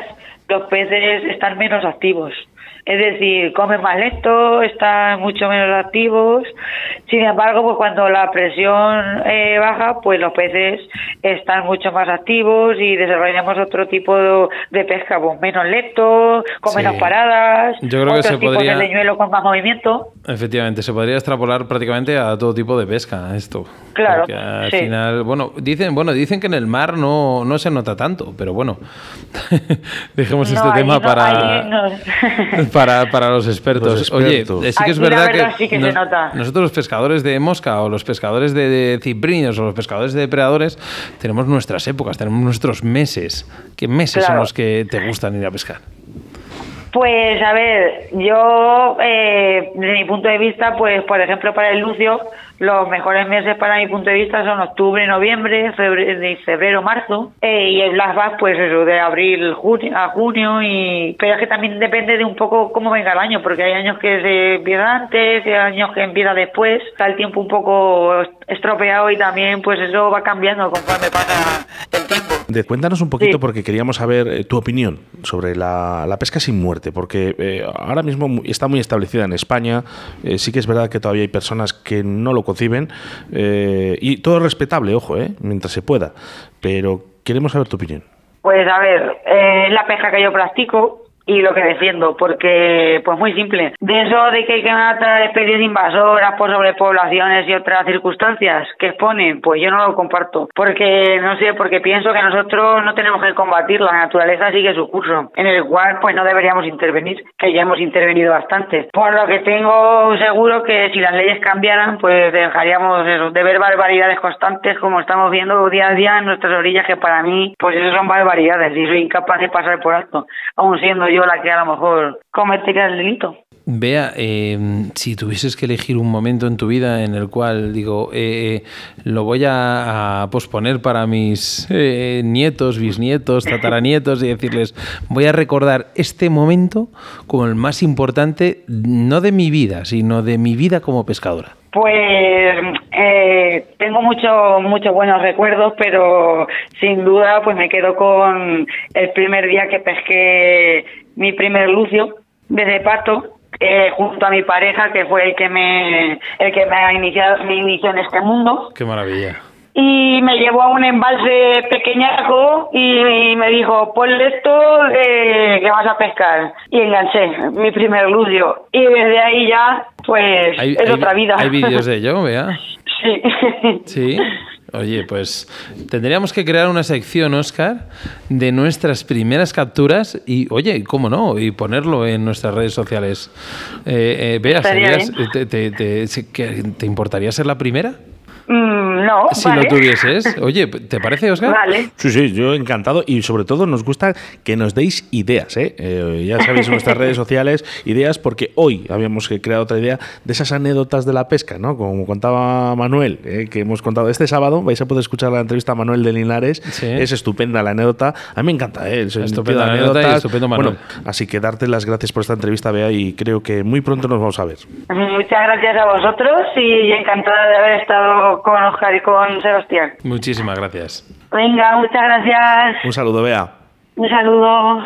los peces están menos activos. Es decir, comen más lento, están mucho menos activos. Sin embargo, pues cuando la presión eh, baja, pues los peces están mucho más activos y desarrollamos otro tipo de, pesca, pues menos lento, con menos paradas, Yo creo que se podría... de leñuelo con más movimiento. Efectivamente, se podría extrapolar prácticamente a todo tipo de pesca esto. Claro. al final, bueno, dicen, bueno, dicen que en el mar no, no se nota tanto, pero bueno, dejemos este tema para, para, para los expertos. Oye, sí que es verdad que, nosotros los pescadores de mosca o los pescadores de, de ciprinos o los pescadores de depredadores tenemos nuestras épocas, tenemos nuestros meses. ¿Qué meses son los que te gustan ir a pescar? Pues a ver, yo eh, desde mi punto de vista, pues por ejemplo para el Lucio, los mejores meses para mi punto de vista son octubre, noviembre, febrero, febrero marzo, eh, y el Bass pues eso, de abril junio, a junio, y pero es que también depende de un poco cómo venga el año, porque hay años que se empieza antes, y hay años que empieza después, está el tiempo un poco estropeado y también pues eso va cambiando conforme pasa el tiempo. De, cuéntanos un poquito porque queríamos saber eh, tu opinión sobre la, pesca sin muerte, porque eh, ahora mismo está muy establecida en España, eh, sí que es verdad que todavía hay personas que no lo conciben, y todo es respetable, ojo, mientras se pueda, pero queremos saber tu opinión. Pues a ver, la pesca que yo practico, y lo que defiendo, porque, pues muy simple. De eso de que hay que matar especies invasoras por sobrepoblaciones y otras circunstancias que exponen, pues yo no lo comparto. Porque, no sé, porque pienso que nosotros no tenemos que combatir, la naturaleza sigue su curso, en el cual pues no deberíamos intervenir, que ya hemos intervenido bastante. Por lo que tengo seguro que si las leyes cambiaran, pues dejaríamos de ver barbaridades constantes como estamos viendo día a día en nuestras orillas, que para mí, pues eso son barbaridades y soy incapaz de pasar por alto, aún siendo yo la que a lo mejor cometería el delito. Vea, em, si tuvieses que elegir un momento en tu vida en el cual digo, eh, lo voy a, posponer para mis eh, nietos, bisnietos, tataranietos y decirles, voy a recordar este momento como el más importante, no de mi vida, sino de mi vida como pescadora. Pues eh, tengo muchos muchos buenos recuerdos, pero sin duda pues me quedo con el primer día que pesqué mi primer lucio desde pato eh, junto a mi pareja que fue el que me el que me ha iniciado me inició en este mundo Qué maravilla. y me llevó a un embalse pequeñaco y, me dijo, ponle esto eh, que vas a pescar. Y enganché mi primer lucio. Y desde ahí ya, pues, es otra vida. hay vídeos de ello, vea. sí. Sí. Oye, pues tendríamos que crear una sección, Oscar, de nuestras primeras capturas y, oye, ¿cómo no? Y ponerlo en nuestras redes sociales. Eh, eh, Bea, Estaría ¿serías- te, te- te- se- que- ¿te importaría ser la primera? Mm, no, Si vale. lo tuvieses. Oye, ¿te parece, Oscar? Vale. Sí, sí, yo encantado y sobre todo nos gusta que nos deis ideas, ¿eh? Eh, ya sabéis en nuestras redes sociales, ideas porque hoy habíamos creado otra idea de esas anécdotas de la pesca, ¿no? Como contaba Manuel, eh, que hemos contado este sábado, vais a poder escuchar la entrevista a Manuel de Linares, Sí. es estupenda la anécdota, a mí me encanta, ¿eh? Sentido Estupenda de anécdota y estupendo Manuel. Bueno, así que darte las gracias por esta entrevista, Bea, y creo que muy pronto nos vamos a ver. Muchas gracias a vosotros y encantada de haber estado con Oscar y con Sebastián. Muchísimas gracias. Venga, muchas gracias. Un saludo, Bea. Un saludo.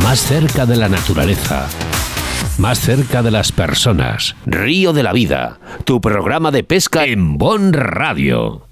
más cerca de la naturaleza. Más cerca de las personas. Río de la Vida, tu programa de pesca en Bon Radio.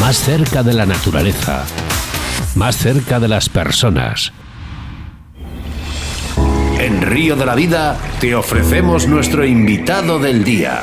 más cerca de la naturaleza, más cerca de las personas. En Río de la Vida te ofrecemos nuestro invitado del día.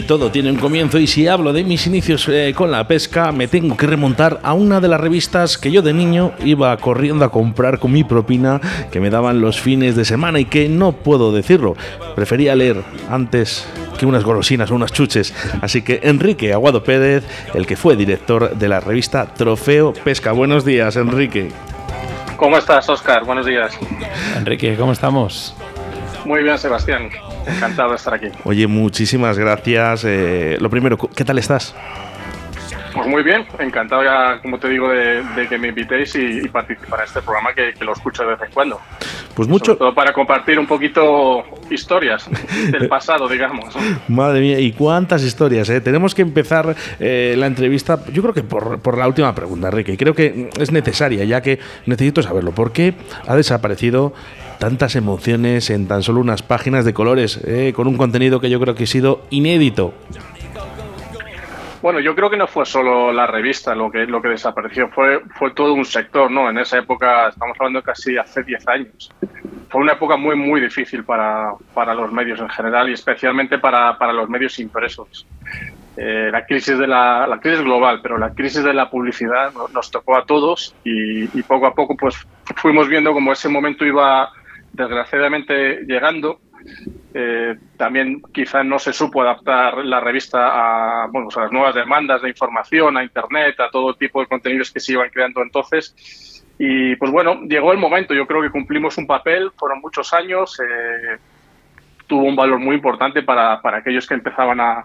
Y todo tiene un comienzo y si hablo de mis inicios eh, con la pesca me tengo que remontar a una de las revistas que yo de niño iba corriendo a comprar con mi propina que me daban los fines de semana y que no puedo decirlo. Prefería leer antes que unas golosinas o unas chuches. Así que Enrique Aguado Pérez, el que fue director de la revista Trofeo Pesca. Buenos días, Enrique. ¿Cómo estás, Oscar? Buenos días. Enrique, ¿cómo estamos? Muy bien, Sebastián. Encantado de estar aquí. Oye, muchísimas gracias. Eh, lo primero, ¿qué tal estás? Pues muy bien, encantado ya, como te digo, de, de que me invitéis y, y participar en este programa que, que lo escucho de vez en cuando. Pues Sobre mucho, todo para compartir un poquito historias del pasado, digamos. Madre mía, y cuántas historias, ¿eh? Tenemos que empezar eh, la entrevista, yo creo que por, por la última pregunta, Enrique. y Creo que es necesaria, ya que necesito saberlo. ¿Por qué ha desaparecido tantas emociones en tan solo unas páginas de colores, eh, con un contenido que yo creo que ha sido inédito? Bueno, yo creo que no fue solo la revista lo que, lo que desapareció, fue, fue todo un sector, ¿no? En esa época, estamos hablando casi hace 10 años. Fue una época muy, muy difícil para, para los medios en general y especialmente para, para los medios impresos. Eh, la crisis de la, crisis global, pero la crisis de la publicidad no- nos tocó a todos y, y poco a poco pues fuimos viendo como ese momento iba desgraciadamente llegando eh, también quizá no se supo adaptar la revista a las nuevas demandas de información, a Internet, a todo tipo de contenidos que se iban creando entonces. Y pues bueno, llegó el momento, yo creo que cumplimos un papel, fueron muchos años, eh, tuvo un valor muy importante para, para aquellos que empezaban a,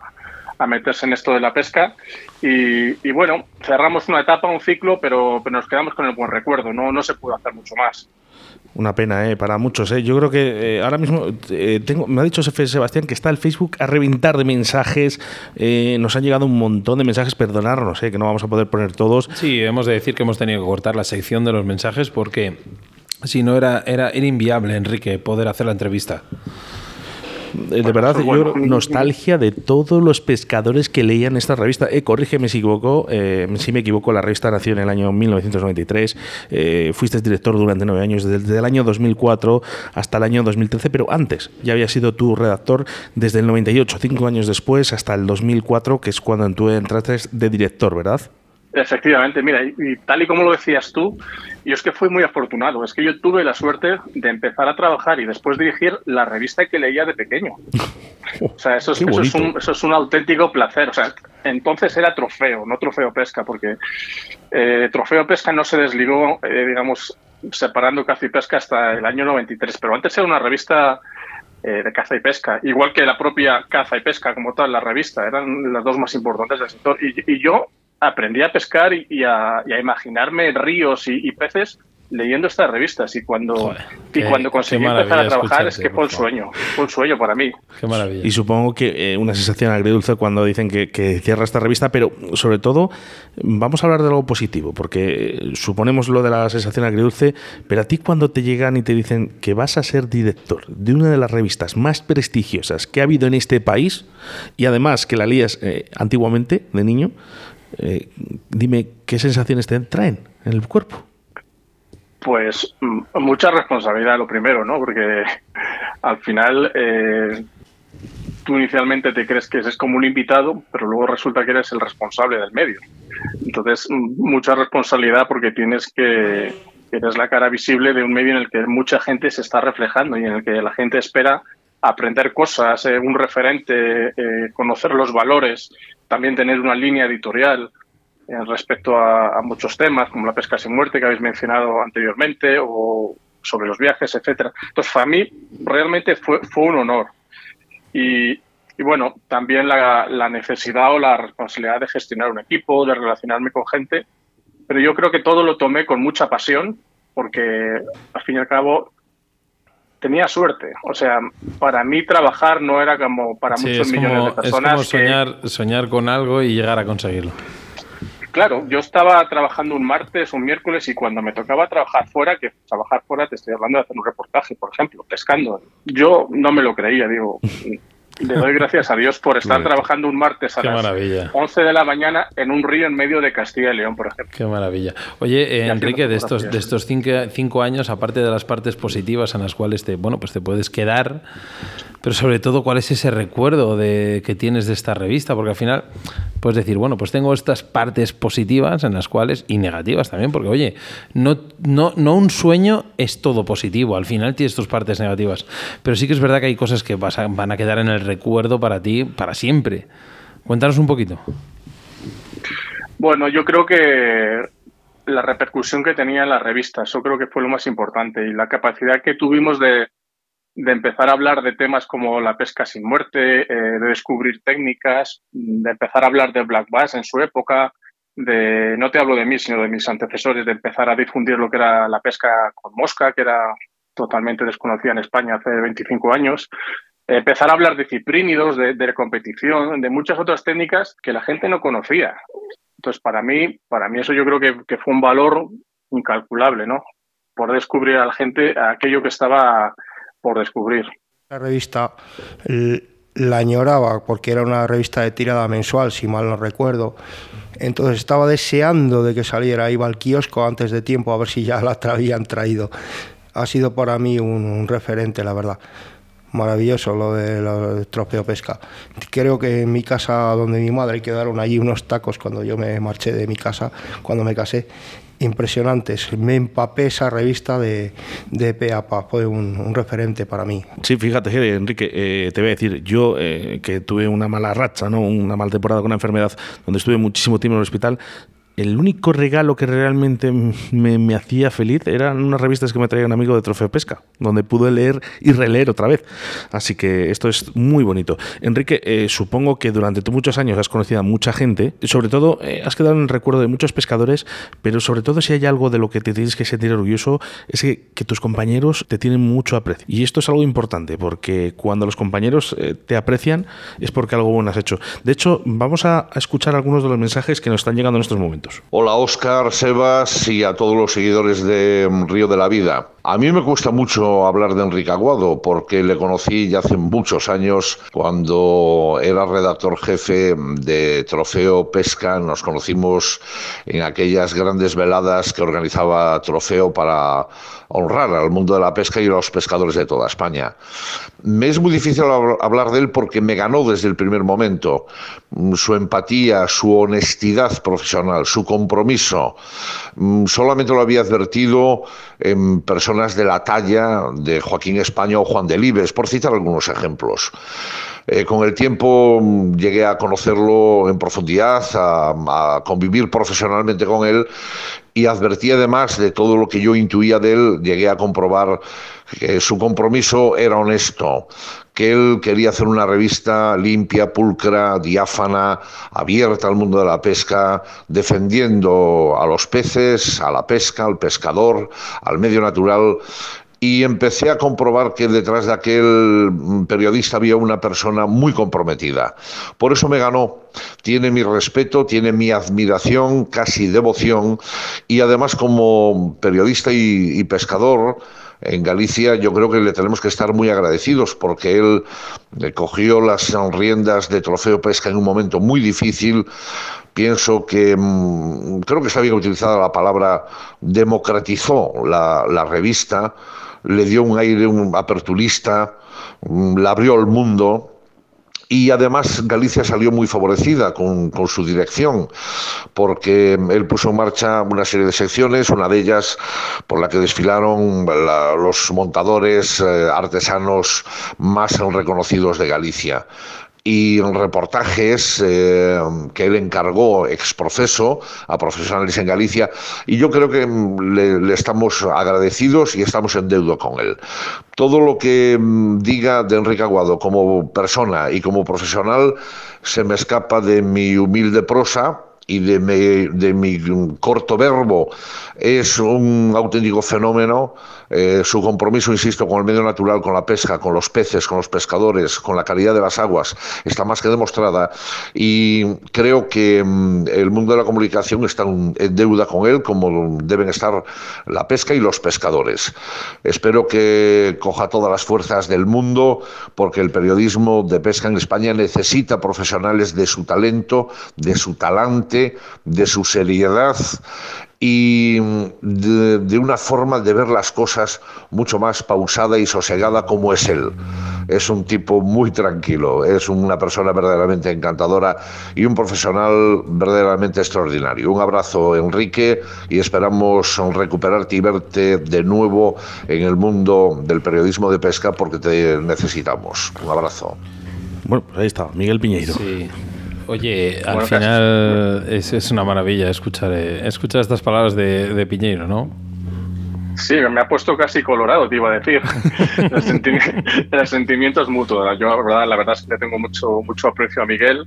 a meterse en esto de la pesca. Y, y bueno, cerramos una etapa, un ciclo, pero, pero nos quedamos con el buen recuerdo, no, no se pudo hacer mucho más. Una pena, ¿eh? Para muchos, ¿eh? Yo creo que eh, ahora mismo eh, tengo, me ha dicho Sebastián que está el Facebook a reventar de mensajes. Eh, nos han llegado un montón de mensajes, perdonarnos, ¿eh? Que no vamos a poder poner todos. Sí, hemos de decir que hemos tenido que cortar la sección de los mensajes porque si no era, era, era inviable, Enrique, poder hacer la entrevista. Eh, de verdad, yo nostalgia de todos los pescadores que leían esta revista. Eh, corrígeme si equivoco, eh, si me equivoco, la revista nació en el año 1993. Eh, fuiste director durante nueve años, desde el año 2004 hasta el año 2013, pero antes ya había sido tu redactor desde el 98, cinco años después, hasta el 2004, que es cuando tú entraste de director, ¿verdad? Efectivamente, mira, y, y, tal y como lo decías tú, yo es que fui muy afortunado. Es que yo tuve la suerte de empezar a trabajar y después dirigir la revista que leía de pequeño. O sea, eso es, eso es, un, eso es un, auténtico placer. O sea, entonces era trofeo, no trofeo pesca, porque eh, trofeo pesca no se desligó, eh, digamos, separando caza y pesca hasta el año 93. Pero antes era una revista eh, de caza y pesca, igual que la propia caza y pesca como tal, la revista, eran las dos más importantes del sector. Y, y yo aprendí a pescar y, y, a, y a, imaginarme ríos y, y, peces leyendo estas revistas y cuando Joder, y qué- cuando conseguí empezar a trabajar es que fue un sueño, fue un sueño para mí. Qué maravilla. Y supongo que eh, una sensación agridulce cuando dicen que, que cierra esta revista, pero sobre todo vamos a hablar de algo positivo, porque eh, suponemos lo de la sensación agridulce, pero a ti cuando te llegan y te dicen que vas a ser director de una de las revistas más prestigiosas que ha habido en este país, y además que la lías eh, antiguamente de niño, eh, dime qué sensaciones te traen en el cuerpo. Pues mm, mucha responsabilidad lo primero, ¿no? Porque al final eh, tú inicialmente te crees que eres como un invitado, pero luego resulta que eres el responsable del medio. Entonces, mm, mucha responsabilidad porque tienes que eres la cara visible de un medio en el que mucha gente se está reflejando y en el que la gente espera aprender cosas, eh, un referente, conocer los valores, también tener una línea editorial eh, respecto a, a, muchos temas, como la pesca sin muerte que habéis mencionado anteriormente, o sobre los viajes, etcétera. Entonces, para mí realmente fue, fue un honor. Y, y bueno, también la, la, necesidad o la responsabilidad de gestionar un equipo, de relacionarme con gente, pero yo creo que todo lo tomé con mucha pasión, porque al fin y al cabo tenía suerte. O sea, para mí trabajar no era como para sí, muchos es millones de personas. Es como soñar, que... soñar con algo y llegar a conseguirlo. Claro, yo estaba trabajando un martes, un miércoles y cuando me tocaba trabajar fuera, que trabajar fuera te estoy hablando de hacer un reportaje, por ejemplo, pescando, yo no me lo creía, digo, le doy gracias a Dios por estar trabajando un martes a Qué las maravilla. 11 de la mañana en un río en medio de Castilla y León, por ejemplo. Qué maravilla. Oye, eh, Enrique, de estos, de estos cinco, cinco, años, aparte de las partes positivas en las cuales te, bueno, pues te puedes quedar, pero sobre todo, ¿cuál es ese recuerdo de, que tienes de esta revista? Porque al final puedes decir, bueno, pues tengo estas partes positivas en las cuales, y negativas también, porque oye, no, no, no un sueño es todo positivo, al final tienes tus partes negativas, pero sí que es verdad que hay cosas que van a quedar en el recuerdo para ti para siempre. Cuéntanos un poquito. Bueno, yo creo que la repercusión que tenía en la revista, eso creo que fue lo más importante y la capacidad que tuvimos de, de empezar a hablar de temas como la pesca sin muerte, eh, de descubrir técnicas, de empezar a hablar de Black Bass en su época, de, no te hablo de mí, sino de mis antecesores, de empezar a difundir lo que era la pesca con mosca, que era totalmente desconocida en España hace 25 años, empezar a hablar de ciprínidos, de, competición, de muchas otras técnicas que la gente no conocía. Entonces, para mí, para mí eso yo creo que, que fue un valor incalculable, ¿no? Por descubrir a la gente aquello que estaba por descubrir. La revista la añoraba porque era una revista de tirada mensual, si mal no recuerdo. Entonces estaba deseando de que saliera, iba al kiosco antes de tiempo a ver si ya la habían traído. Ha sido para mí un, referente, la verdad maravilloso lo de lo trofeo pesca. Creo que en mi casa donde mi madre quedaron allí unos tacos cuando yo me marché de mi casa, cuando me casé, impresionantes. Me empapé esa revista de, de fue un, un, referente para mí. Sí, fíjate, Enrique, eh, te voy a decir, yo eh, que tuve una mala racha, ¿no? una mala temporada con una enfermedad, donde estuve muchísimo tiempo en el hospital, el único regalo que realmente me, hacía feliz eran unas revistas que me traía un amigo de Trofeo Pesca, donde pude leer y releer otra vez. Así que esto es muy bonito. Enrique, eh, supongo que durante muchos años has conocido a mucha gente, sobre todo eh, has quedado en el recuerdo de muchos pescadores, pero sobre todo si hay algo de lo que te tienes que sentir orgulloso, es que, tus compañeros te tienen mucho aprecio. Y esto es algo importante, porque cuando los compañeros eh, te aprecian es porque algo bueno has hecho. De hecho, vamos a escuchar algunos de los mensajes que nos están llegando en estos momentos. Hola Oscar, Sebas y a todos los seguidores de mm, Río de la Vida. A mí me cuesta mucho hablar de Enrique Aguado porque le conocí ya hace muchos años cuando era redactor jefe de Trofeo Pesca. Nos conocimos en aquellas grandes veladas que organizaba Trofeo para honrar al mundo de la pesca y a los pescadores de toda España. Me es muy difícil hablar de él porque me ganó desde el primer momento. Su empatía, su honestidad profesional, su compromiso. Mm, solamente lo había advertido en personas de la talla de Joaquín España o Juan Delibes, por citar algunos ejemplos. Eh, con el tiempo mm, llegué a conocerlo en profundidad, a, convivir profesionalmente con él y advertí además de todo lo que yo intuía de él, llegué a comprobar que su compromiso era honesto, que él quería hacer una revista limpia, pulcra, diáfana, abierta al mundo de la pesca, defendiendo a los peces, a la pesca, al pescador, al medio natural y empecé a comprobar que detrás de aquel periodista había una persona muy comprometida. Por eso me ganó. Tiene mi respeto, tiene mi admiración, casi devoción, y además como periodista y, pescador, en Galicia yo creo que le tenemos que estar muy agradecidos porque él cogió las riendas de Trofeo Pesca en un momento muy difícil. Pienso que mm, creo que está bien utilizada la palabra democratizó la, la revista le dio un aire un aperturista, mm, la abrió al mundo y además Galicia salió muy favorecida con, su dirección, porque él puso en marcha una serie de secciones, una de ellas por la que desfilaron los montadores eh, artesanos más reconocidos de Galicia y reportajes eh, que él encargó ex profeso a profesionales en Galicia y yo creo que mm, le, estamos agradecidos y estamos en deuda con él. Todo lo que mm, diga de Enrique Aguado como persona y como profesional se me escapa de mi humilde prosa y de mi corto verbo es un auténtico fenómeno eh, su compromiso, insisto, con el medio natural, con la pesca, con los peces, con los pescadores, con la calidad de las aguas, está más que demostrada y creo que mm, el mundo de la comunicación está en deuda con él, como deben estar la pesca y los pescadores. Espero que coja todas las fuerzas del mundo, porque el periodismo de pesca en España necesita profesionales de su talento, de su talante, de su seriedad y de, una forma de ver las cosas mucho más pausada y sosegada como es él. Es un tipo muy tranquilo, es una persona verdaderamente encantadora y un profesional verdaderamente extraordinario. Un abrazo, Enrique, y esperamos recuperarte y verte de nuevo en el mundo del periodismo de pesca porque te necesitamos. Un abrazo. Bueno, pues ahí está, Miguel Piñeiro. Oye, al final es, una maravilla escuchar, eh, escuchar estas palabras de, Piñeiro, ¿no? Sí, me ha puesto casi colorado, te iba a decir. el, sentimiento es mutuo. Yo, la verdad, la verdad es que le tengo mucho, mucho aprecio a Miguel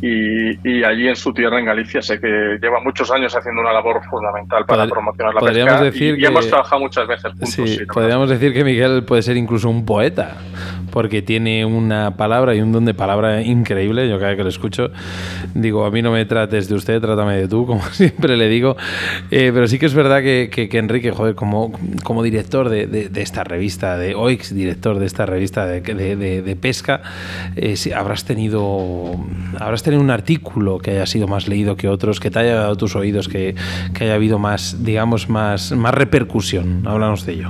y, allí en su tierra, en Galicia, sé que lleva muchos años haciendo una labor fundamental para promocionar la pesca decir y, hemos trabajado muchas veces juntos. Sí, podríamos decir que Miguel puede ser incluso un poeta, porque tiene una palabra y un don de palabra increíble. Yo cada vez que lo escucho digo, a mí no me trates de usted, trátame de tú, como siempre le digo. Eh, pero sí que es verdad que, que, Enrique, joder, como, como director de, de, esta revista, de OIX, director de esta revista de, de pesca, eh, habrás tenido... Habrás tener un artículo que haya sido más leído que otros, que te haya dado tus oídos, que, haya habido más, digamos, más, repercusión? Háblanos de ello.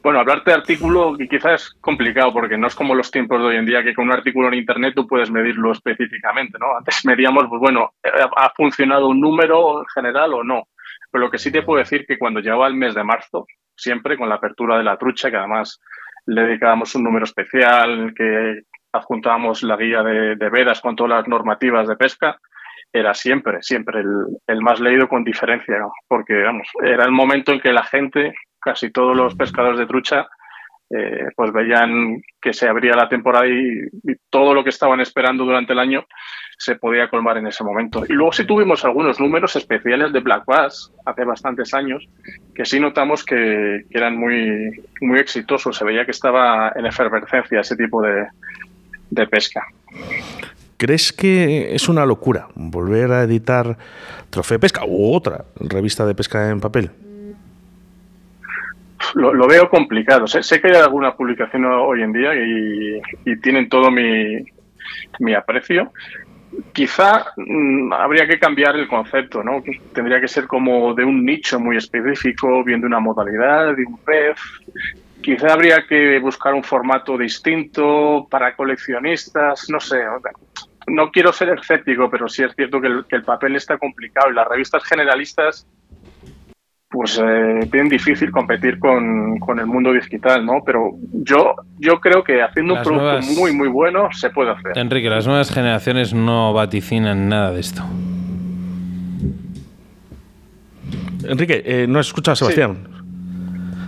Bueno, hablarte de artículo quizás es complicado porque no es como los tiempos de hoy en día que con un artículo en Internet tú puedes medirlo específicamente, ¿no? Antes medíamos, pues bueno, ¿ha funcionado un número en general o no? Pero lo que sí te puedo decir que cuando llegaba el mes de marzo, siempre con la apertura de la trucha, que además le dedicábamos un número especial, que adjuntábamos la guía de, vedas con todas las normativas de pesca, era siempre, siempre el, más leído con diferencia, porque vamos, era el momento en que la gente, casi todos los pescadores de trucha, eh, pues veían que se abría la temporada y, todo lo que estaban esperando durante el año se podía colmar en ese momento. Y luego sí tuvimos algunos números especiales de Black Bass hace bastantes años que sí notamos que, eran muy, muy exitosos. Se veía que estaba en efervescencia ese tipo de, de pesca. ¿Crees que es una locura volver a editar Trofeo Pesca u otra revista de pesca en papel? Lo, veo complicado. Sé, que hay alguna publicación hoy en día y, tienen todo mi, mi aprecio. Quizá mm, habría que cambiar el concepto, ¿no? Tendría que ser como de un nicho muy específico, bien de una modalidad, de un pez. Quizá habría que buscar un formato distinto para coleccionistas, no sé. No quiero ser escéptico, pero sí es cierto que el papel está complicado y las revistas generalistas pues eh, bien difícil competir con, el mundo digital, ¿no? Pero yo, yo creo que haciendo un producto muy, muy bueno se puede hacer. Enrique, las nuevas generaciones no vaticinan nada de esto. Enrique, eh, ¿no has escuchado a Sebastián? Sí,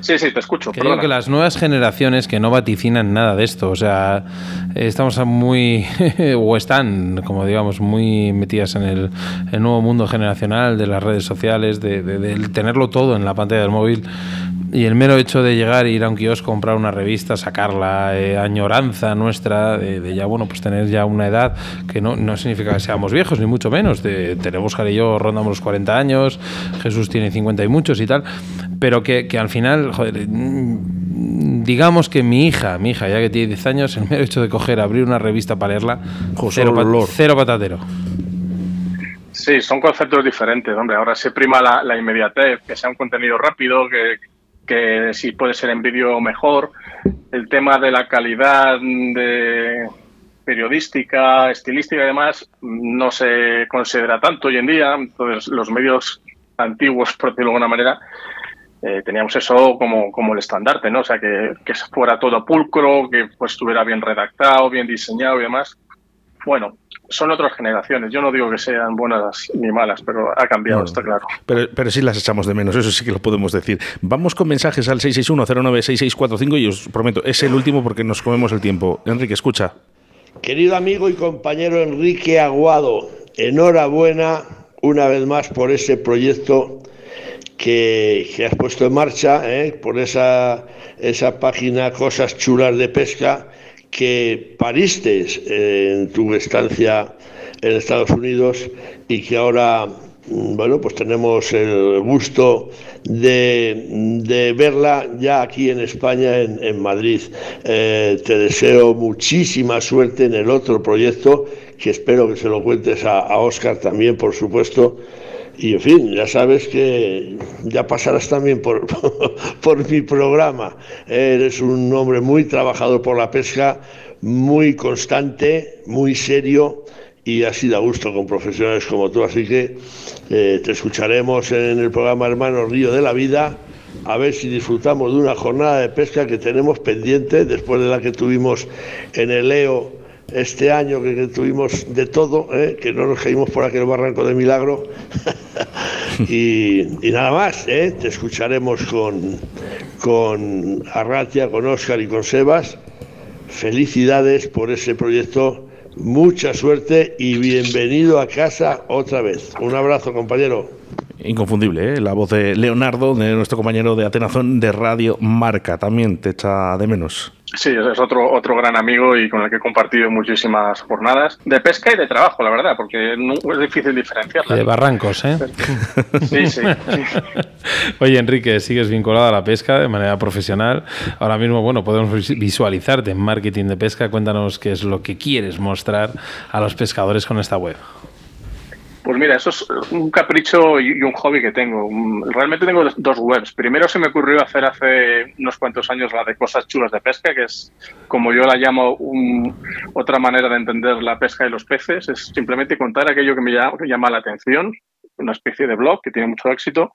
sí, te escucho. Creo que las nuevas generaciones que no vaticinan nada de esto, o sea, estamos muy, o están, como digamos, muy metidas en el, nuevo mundo generacional de las redes sociales, de, de tenerlo todo en la pantalla del móvil. Y el mero hecho de llegar, ir a un kiosco, comprar una revista, sacarla, eh, añoranza nuestra, de, ya, bueno, pues tener ya una edad que no, no significa que seamos viejos, ni mucho menos. De, tenemos, Jari y yo, rondamos los 40 años, Jesús tiene 50 y muchos y tal, pero que, que al final, joder, mm, digamos que mi hija, mi hija ya que tiene 10 años, el mero hecho de coger, abrir una revista para leerla, cero, cero patatero. Sí, son conceptos diferentes, hombre. Ahora se prima la, la, inmediatez, que sea un contenido rápido, que, que si puede ser en vídeo mejor. El tema de la calidad de periodística, estilística y demás no se considera tanto hoy en día. Entonces, los medios antiguos, por decirlo de alguna manera, eh, teníamos eso como, como el estandarte, ¿no? O sea, que, que fuera todo pulcro, que pues estuviera bien redactado, bien diseñado y demás. Bueno, son otras generaciones. Yo no digo que sean buenas ni malas, pero ha cambiado, está claro. Pero, pero sí las echamos de menos, eso sí que lo podemos decir. Vamos con mensajes al 661-096645 y os prometo, es el último porque nos comemos el tiempo. Enrique, escucha. Querido amigo y compañero Enrique Aguado, enhorabuena una vez más por ese proyecto que, has puesto en marcha, ¿eh? por esa, esa página Cosas Chulas de Pesca que pariste en tu estancia en Estados Unidos y que ahora mm, bueno, pues tenemos el gusto de, verla ya aquí en España, en, Madrid. Eh, te deseo muchísima suerte en el otro proyecto, que espero que se lo cuentes a, a Oscar también, por supuesto, y en fin, ya sabes que ya pasarás también por, por mi programa. Eres un hombre muy trabajador por la pesca, muy constante, muy serio y así da gusto con profesionales como tú. Así que eh, te escucharemos en el programa Hermano Río de la Vida. A ver si disfrutamos de una jornada de pesca que tenemos pendiente después de la que tuvimos en el EO este año que, tuvimos de todo, ¿eh? que no nos caímos por aquel barranco de milagro. y, nada más, ¿eh? te escucharemos con, con Arratia, con Oscar y con Sebas. Felicidades por ese proyecto, mucha suerte y bienvenido a casa otra vez. Un abrazo, compañero. Inconfundible, ¿eh? la voz de Leonardo, de nuestro compañero de Atenazón de Radio Marca. También te echa de menos. Sí, es otro, otro gran amigo y con el que he compartido muchísimas jornadas de pesca y de trabajo, la verdad, porque es difícil diferenciarla. De barrancos, ¿eh? Sí, sí, Oye, Enrique, sigues vinculado a la pesca de manera profesional. Ahora mismo, bueno, podemos visualizarte en marketing de pesca. Cuéntanos qué es lo que quieres mostrar a los pescadores con esta web. Pues mira, eso es un capricho y un hobby que tengo. Realmente tengo dos webs. Primero se me ocurrió hacer hace unos cuantos años la de cosas chulas de pesca, que es como yo la llamo otra manera de entender la pesca de los peces. Es simplemente contar aquello que me llama, la atención, una especie de blog que tiene mucho éxito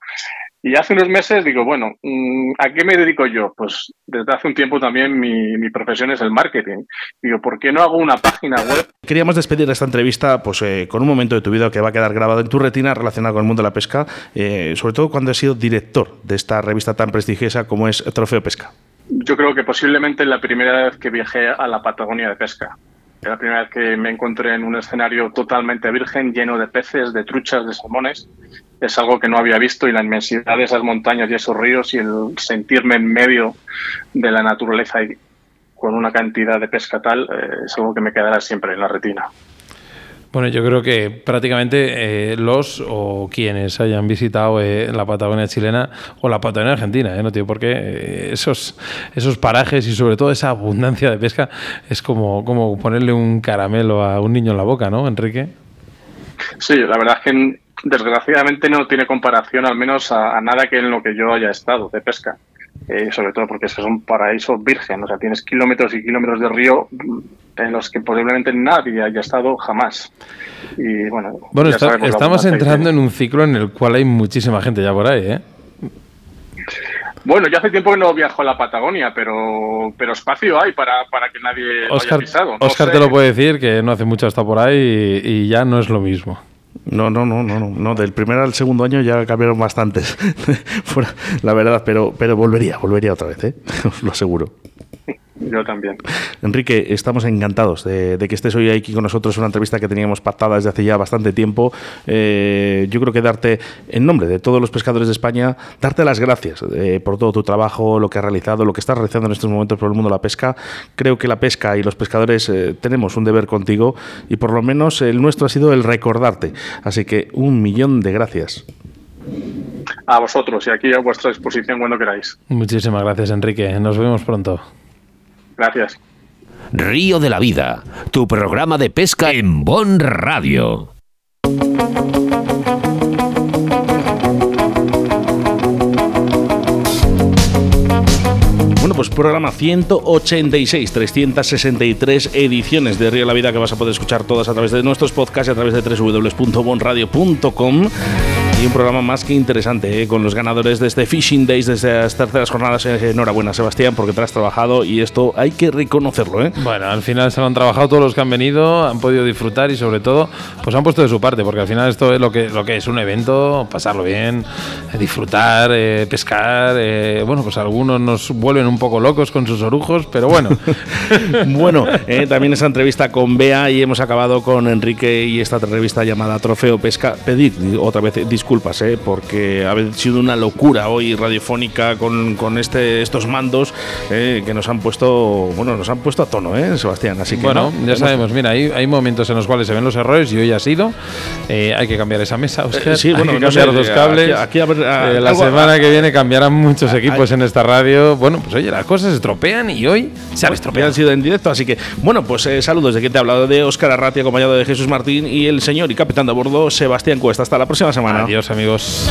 Y hace unos meses digo, bueno, mm, ¿a qué me dedico yo? Pues desde hace un tiempo también mi, mi profesión es el marketing. Digo, ¿por qué no hago una página web? Queríamos despedir esta entrevista pues, eh, con un momento de tu vida que va a quedar grabado en tu retina relacionado con el mundo de la pesca, eh, sobre todo cuando has sido director de esta revista tan prestigiosa como es Trofeo Pesca. Yo creo que posiblemente la primera vez que viajé a la Patagonia de pesca. La primera vez que me encontré en un escenario totalmente virgen, lleno de peces, de truchas, de salmones es algo que no había visto y la inmensidad de esas montañas y esos ríos y el sentirme en medio de la naturaleza y con una cantidad de pesca tal eh, es algo que me quedará siempre en la retina. Bueno, yo creo que prácticamente eh, los o quienes hayan visitado eh, la Patagonia chilena o la Patagonia argentina, no tío, porque esos, esos parajes y sobre todo esa abundancia de pesca es como, como ponerle un caramelo a un niño en la boca, ¿no, Enrique? Sí, la verdad es que desgraciadamente no tiene comparación al menos a, nada que en lo que yo haya estado de pesca. Eh, sobre todo porque es un paraíso virgen, o sea, tienes kilómetros y kilómetros de río en los que posiblemente nadie haya estado jamás. Y bueno, bueno estamos entrando en un ciclo en el cual hay muchísima gente ya por ahí, ¿eh? Bueno, yo hace tiempo que no viajo a la Patagonia, pero, pero espacio hay para, para que nadie Oscar, lo haya pisado. Oscar te lo puede decir, que no hace mucho está por ahí y ya no es lo mismo. No, no, no, no, no, Del primer al segundo año ya cambiaron bastantes, la verdad, pero, pero volvería, volvería otra vez, ¿eh? lo aseguro. Yo también. Enrique, estamos encantados de, que estés hoy aquí con nosotros. Una entrevista que teníamos pactada desde hace ya bastante tiempo. Eh, yo creo que darte, en nombre de todos los pescadores de España, darte las gracias eh, por todo tu trabajo, lo que has realizado, lo que estás realizando en estos momentos por el mundo de la pesca. Creo que la pesca y los pescadores eh, tenemos un deber contigo y por lo menos el nuestro ha sido el recordarte. Así que un millón de gracias. A vosotros y aquí a vuestra disposición cuando queráis. Muchísimas gracias, Enrique. Nos vemos pronto. Gracias. Río de la Vida, tu programa de pesca en Bon Radio. Bueno, pues programa 186, 363 ediciones de Río de la Vida que vas a poder escuchar todas a través de nuestros podcasts y a través de www.bonradio.com un programa más que interesante, ¿eh? con los ganadores de este Fishing Days, desde las terceras jornadas. Eh, enhorabuena, Sebastián, porque te has trabajado y esto hay que reconocerlo. ¿eh? Bueno, al final se lo han trabajado todos los que han venido, han podido disfrutar y sobre todo, pues han puesto de su parte, porque al final esto es lo que, lo que es un evento, pasarlo bien, eh, disfrutar, pescar. bueno, pues algunos nos vuelven un poco locos con sus orujos, pero bueno. bueno, también esa entrevista con Bea y hemos acabado con Enrique y esta revista llamada Trofeo Pesca. Pedir otra vez disculpas disculpas, ¿eh? porque ha sido una locura hoy radiofónica con, con este, estos mandos ¿eh? que nos han puesto, bueno, nos han puesto a tono, ¿eh, Sebastián. Así que bueno, ya sabemos, mira, hay, hay, momentos en los cuales se ven los errores y hoy ha sido. Eh, hay que cambiar esa mesa, Oscar. sí, bueno, hay que cambiar dos cables. Aquí, la semana que viene cambiarán muchos equipos en esta radio. Bueno, pues oye, las cosas se estropean y hoy se han pues estropeado. Han sido en directo, así que, bueno, pues saludos de quien te ha hablado de Oscar Arrati, acompañado de Jesús Martín y el señor y capitán de bordo Sebastián Cuesta. Hasta la próxima semana. Adiós amigos.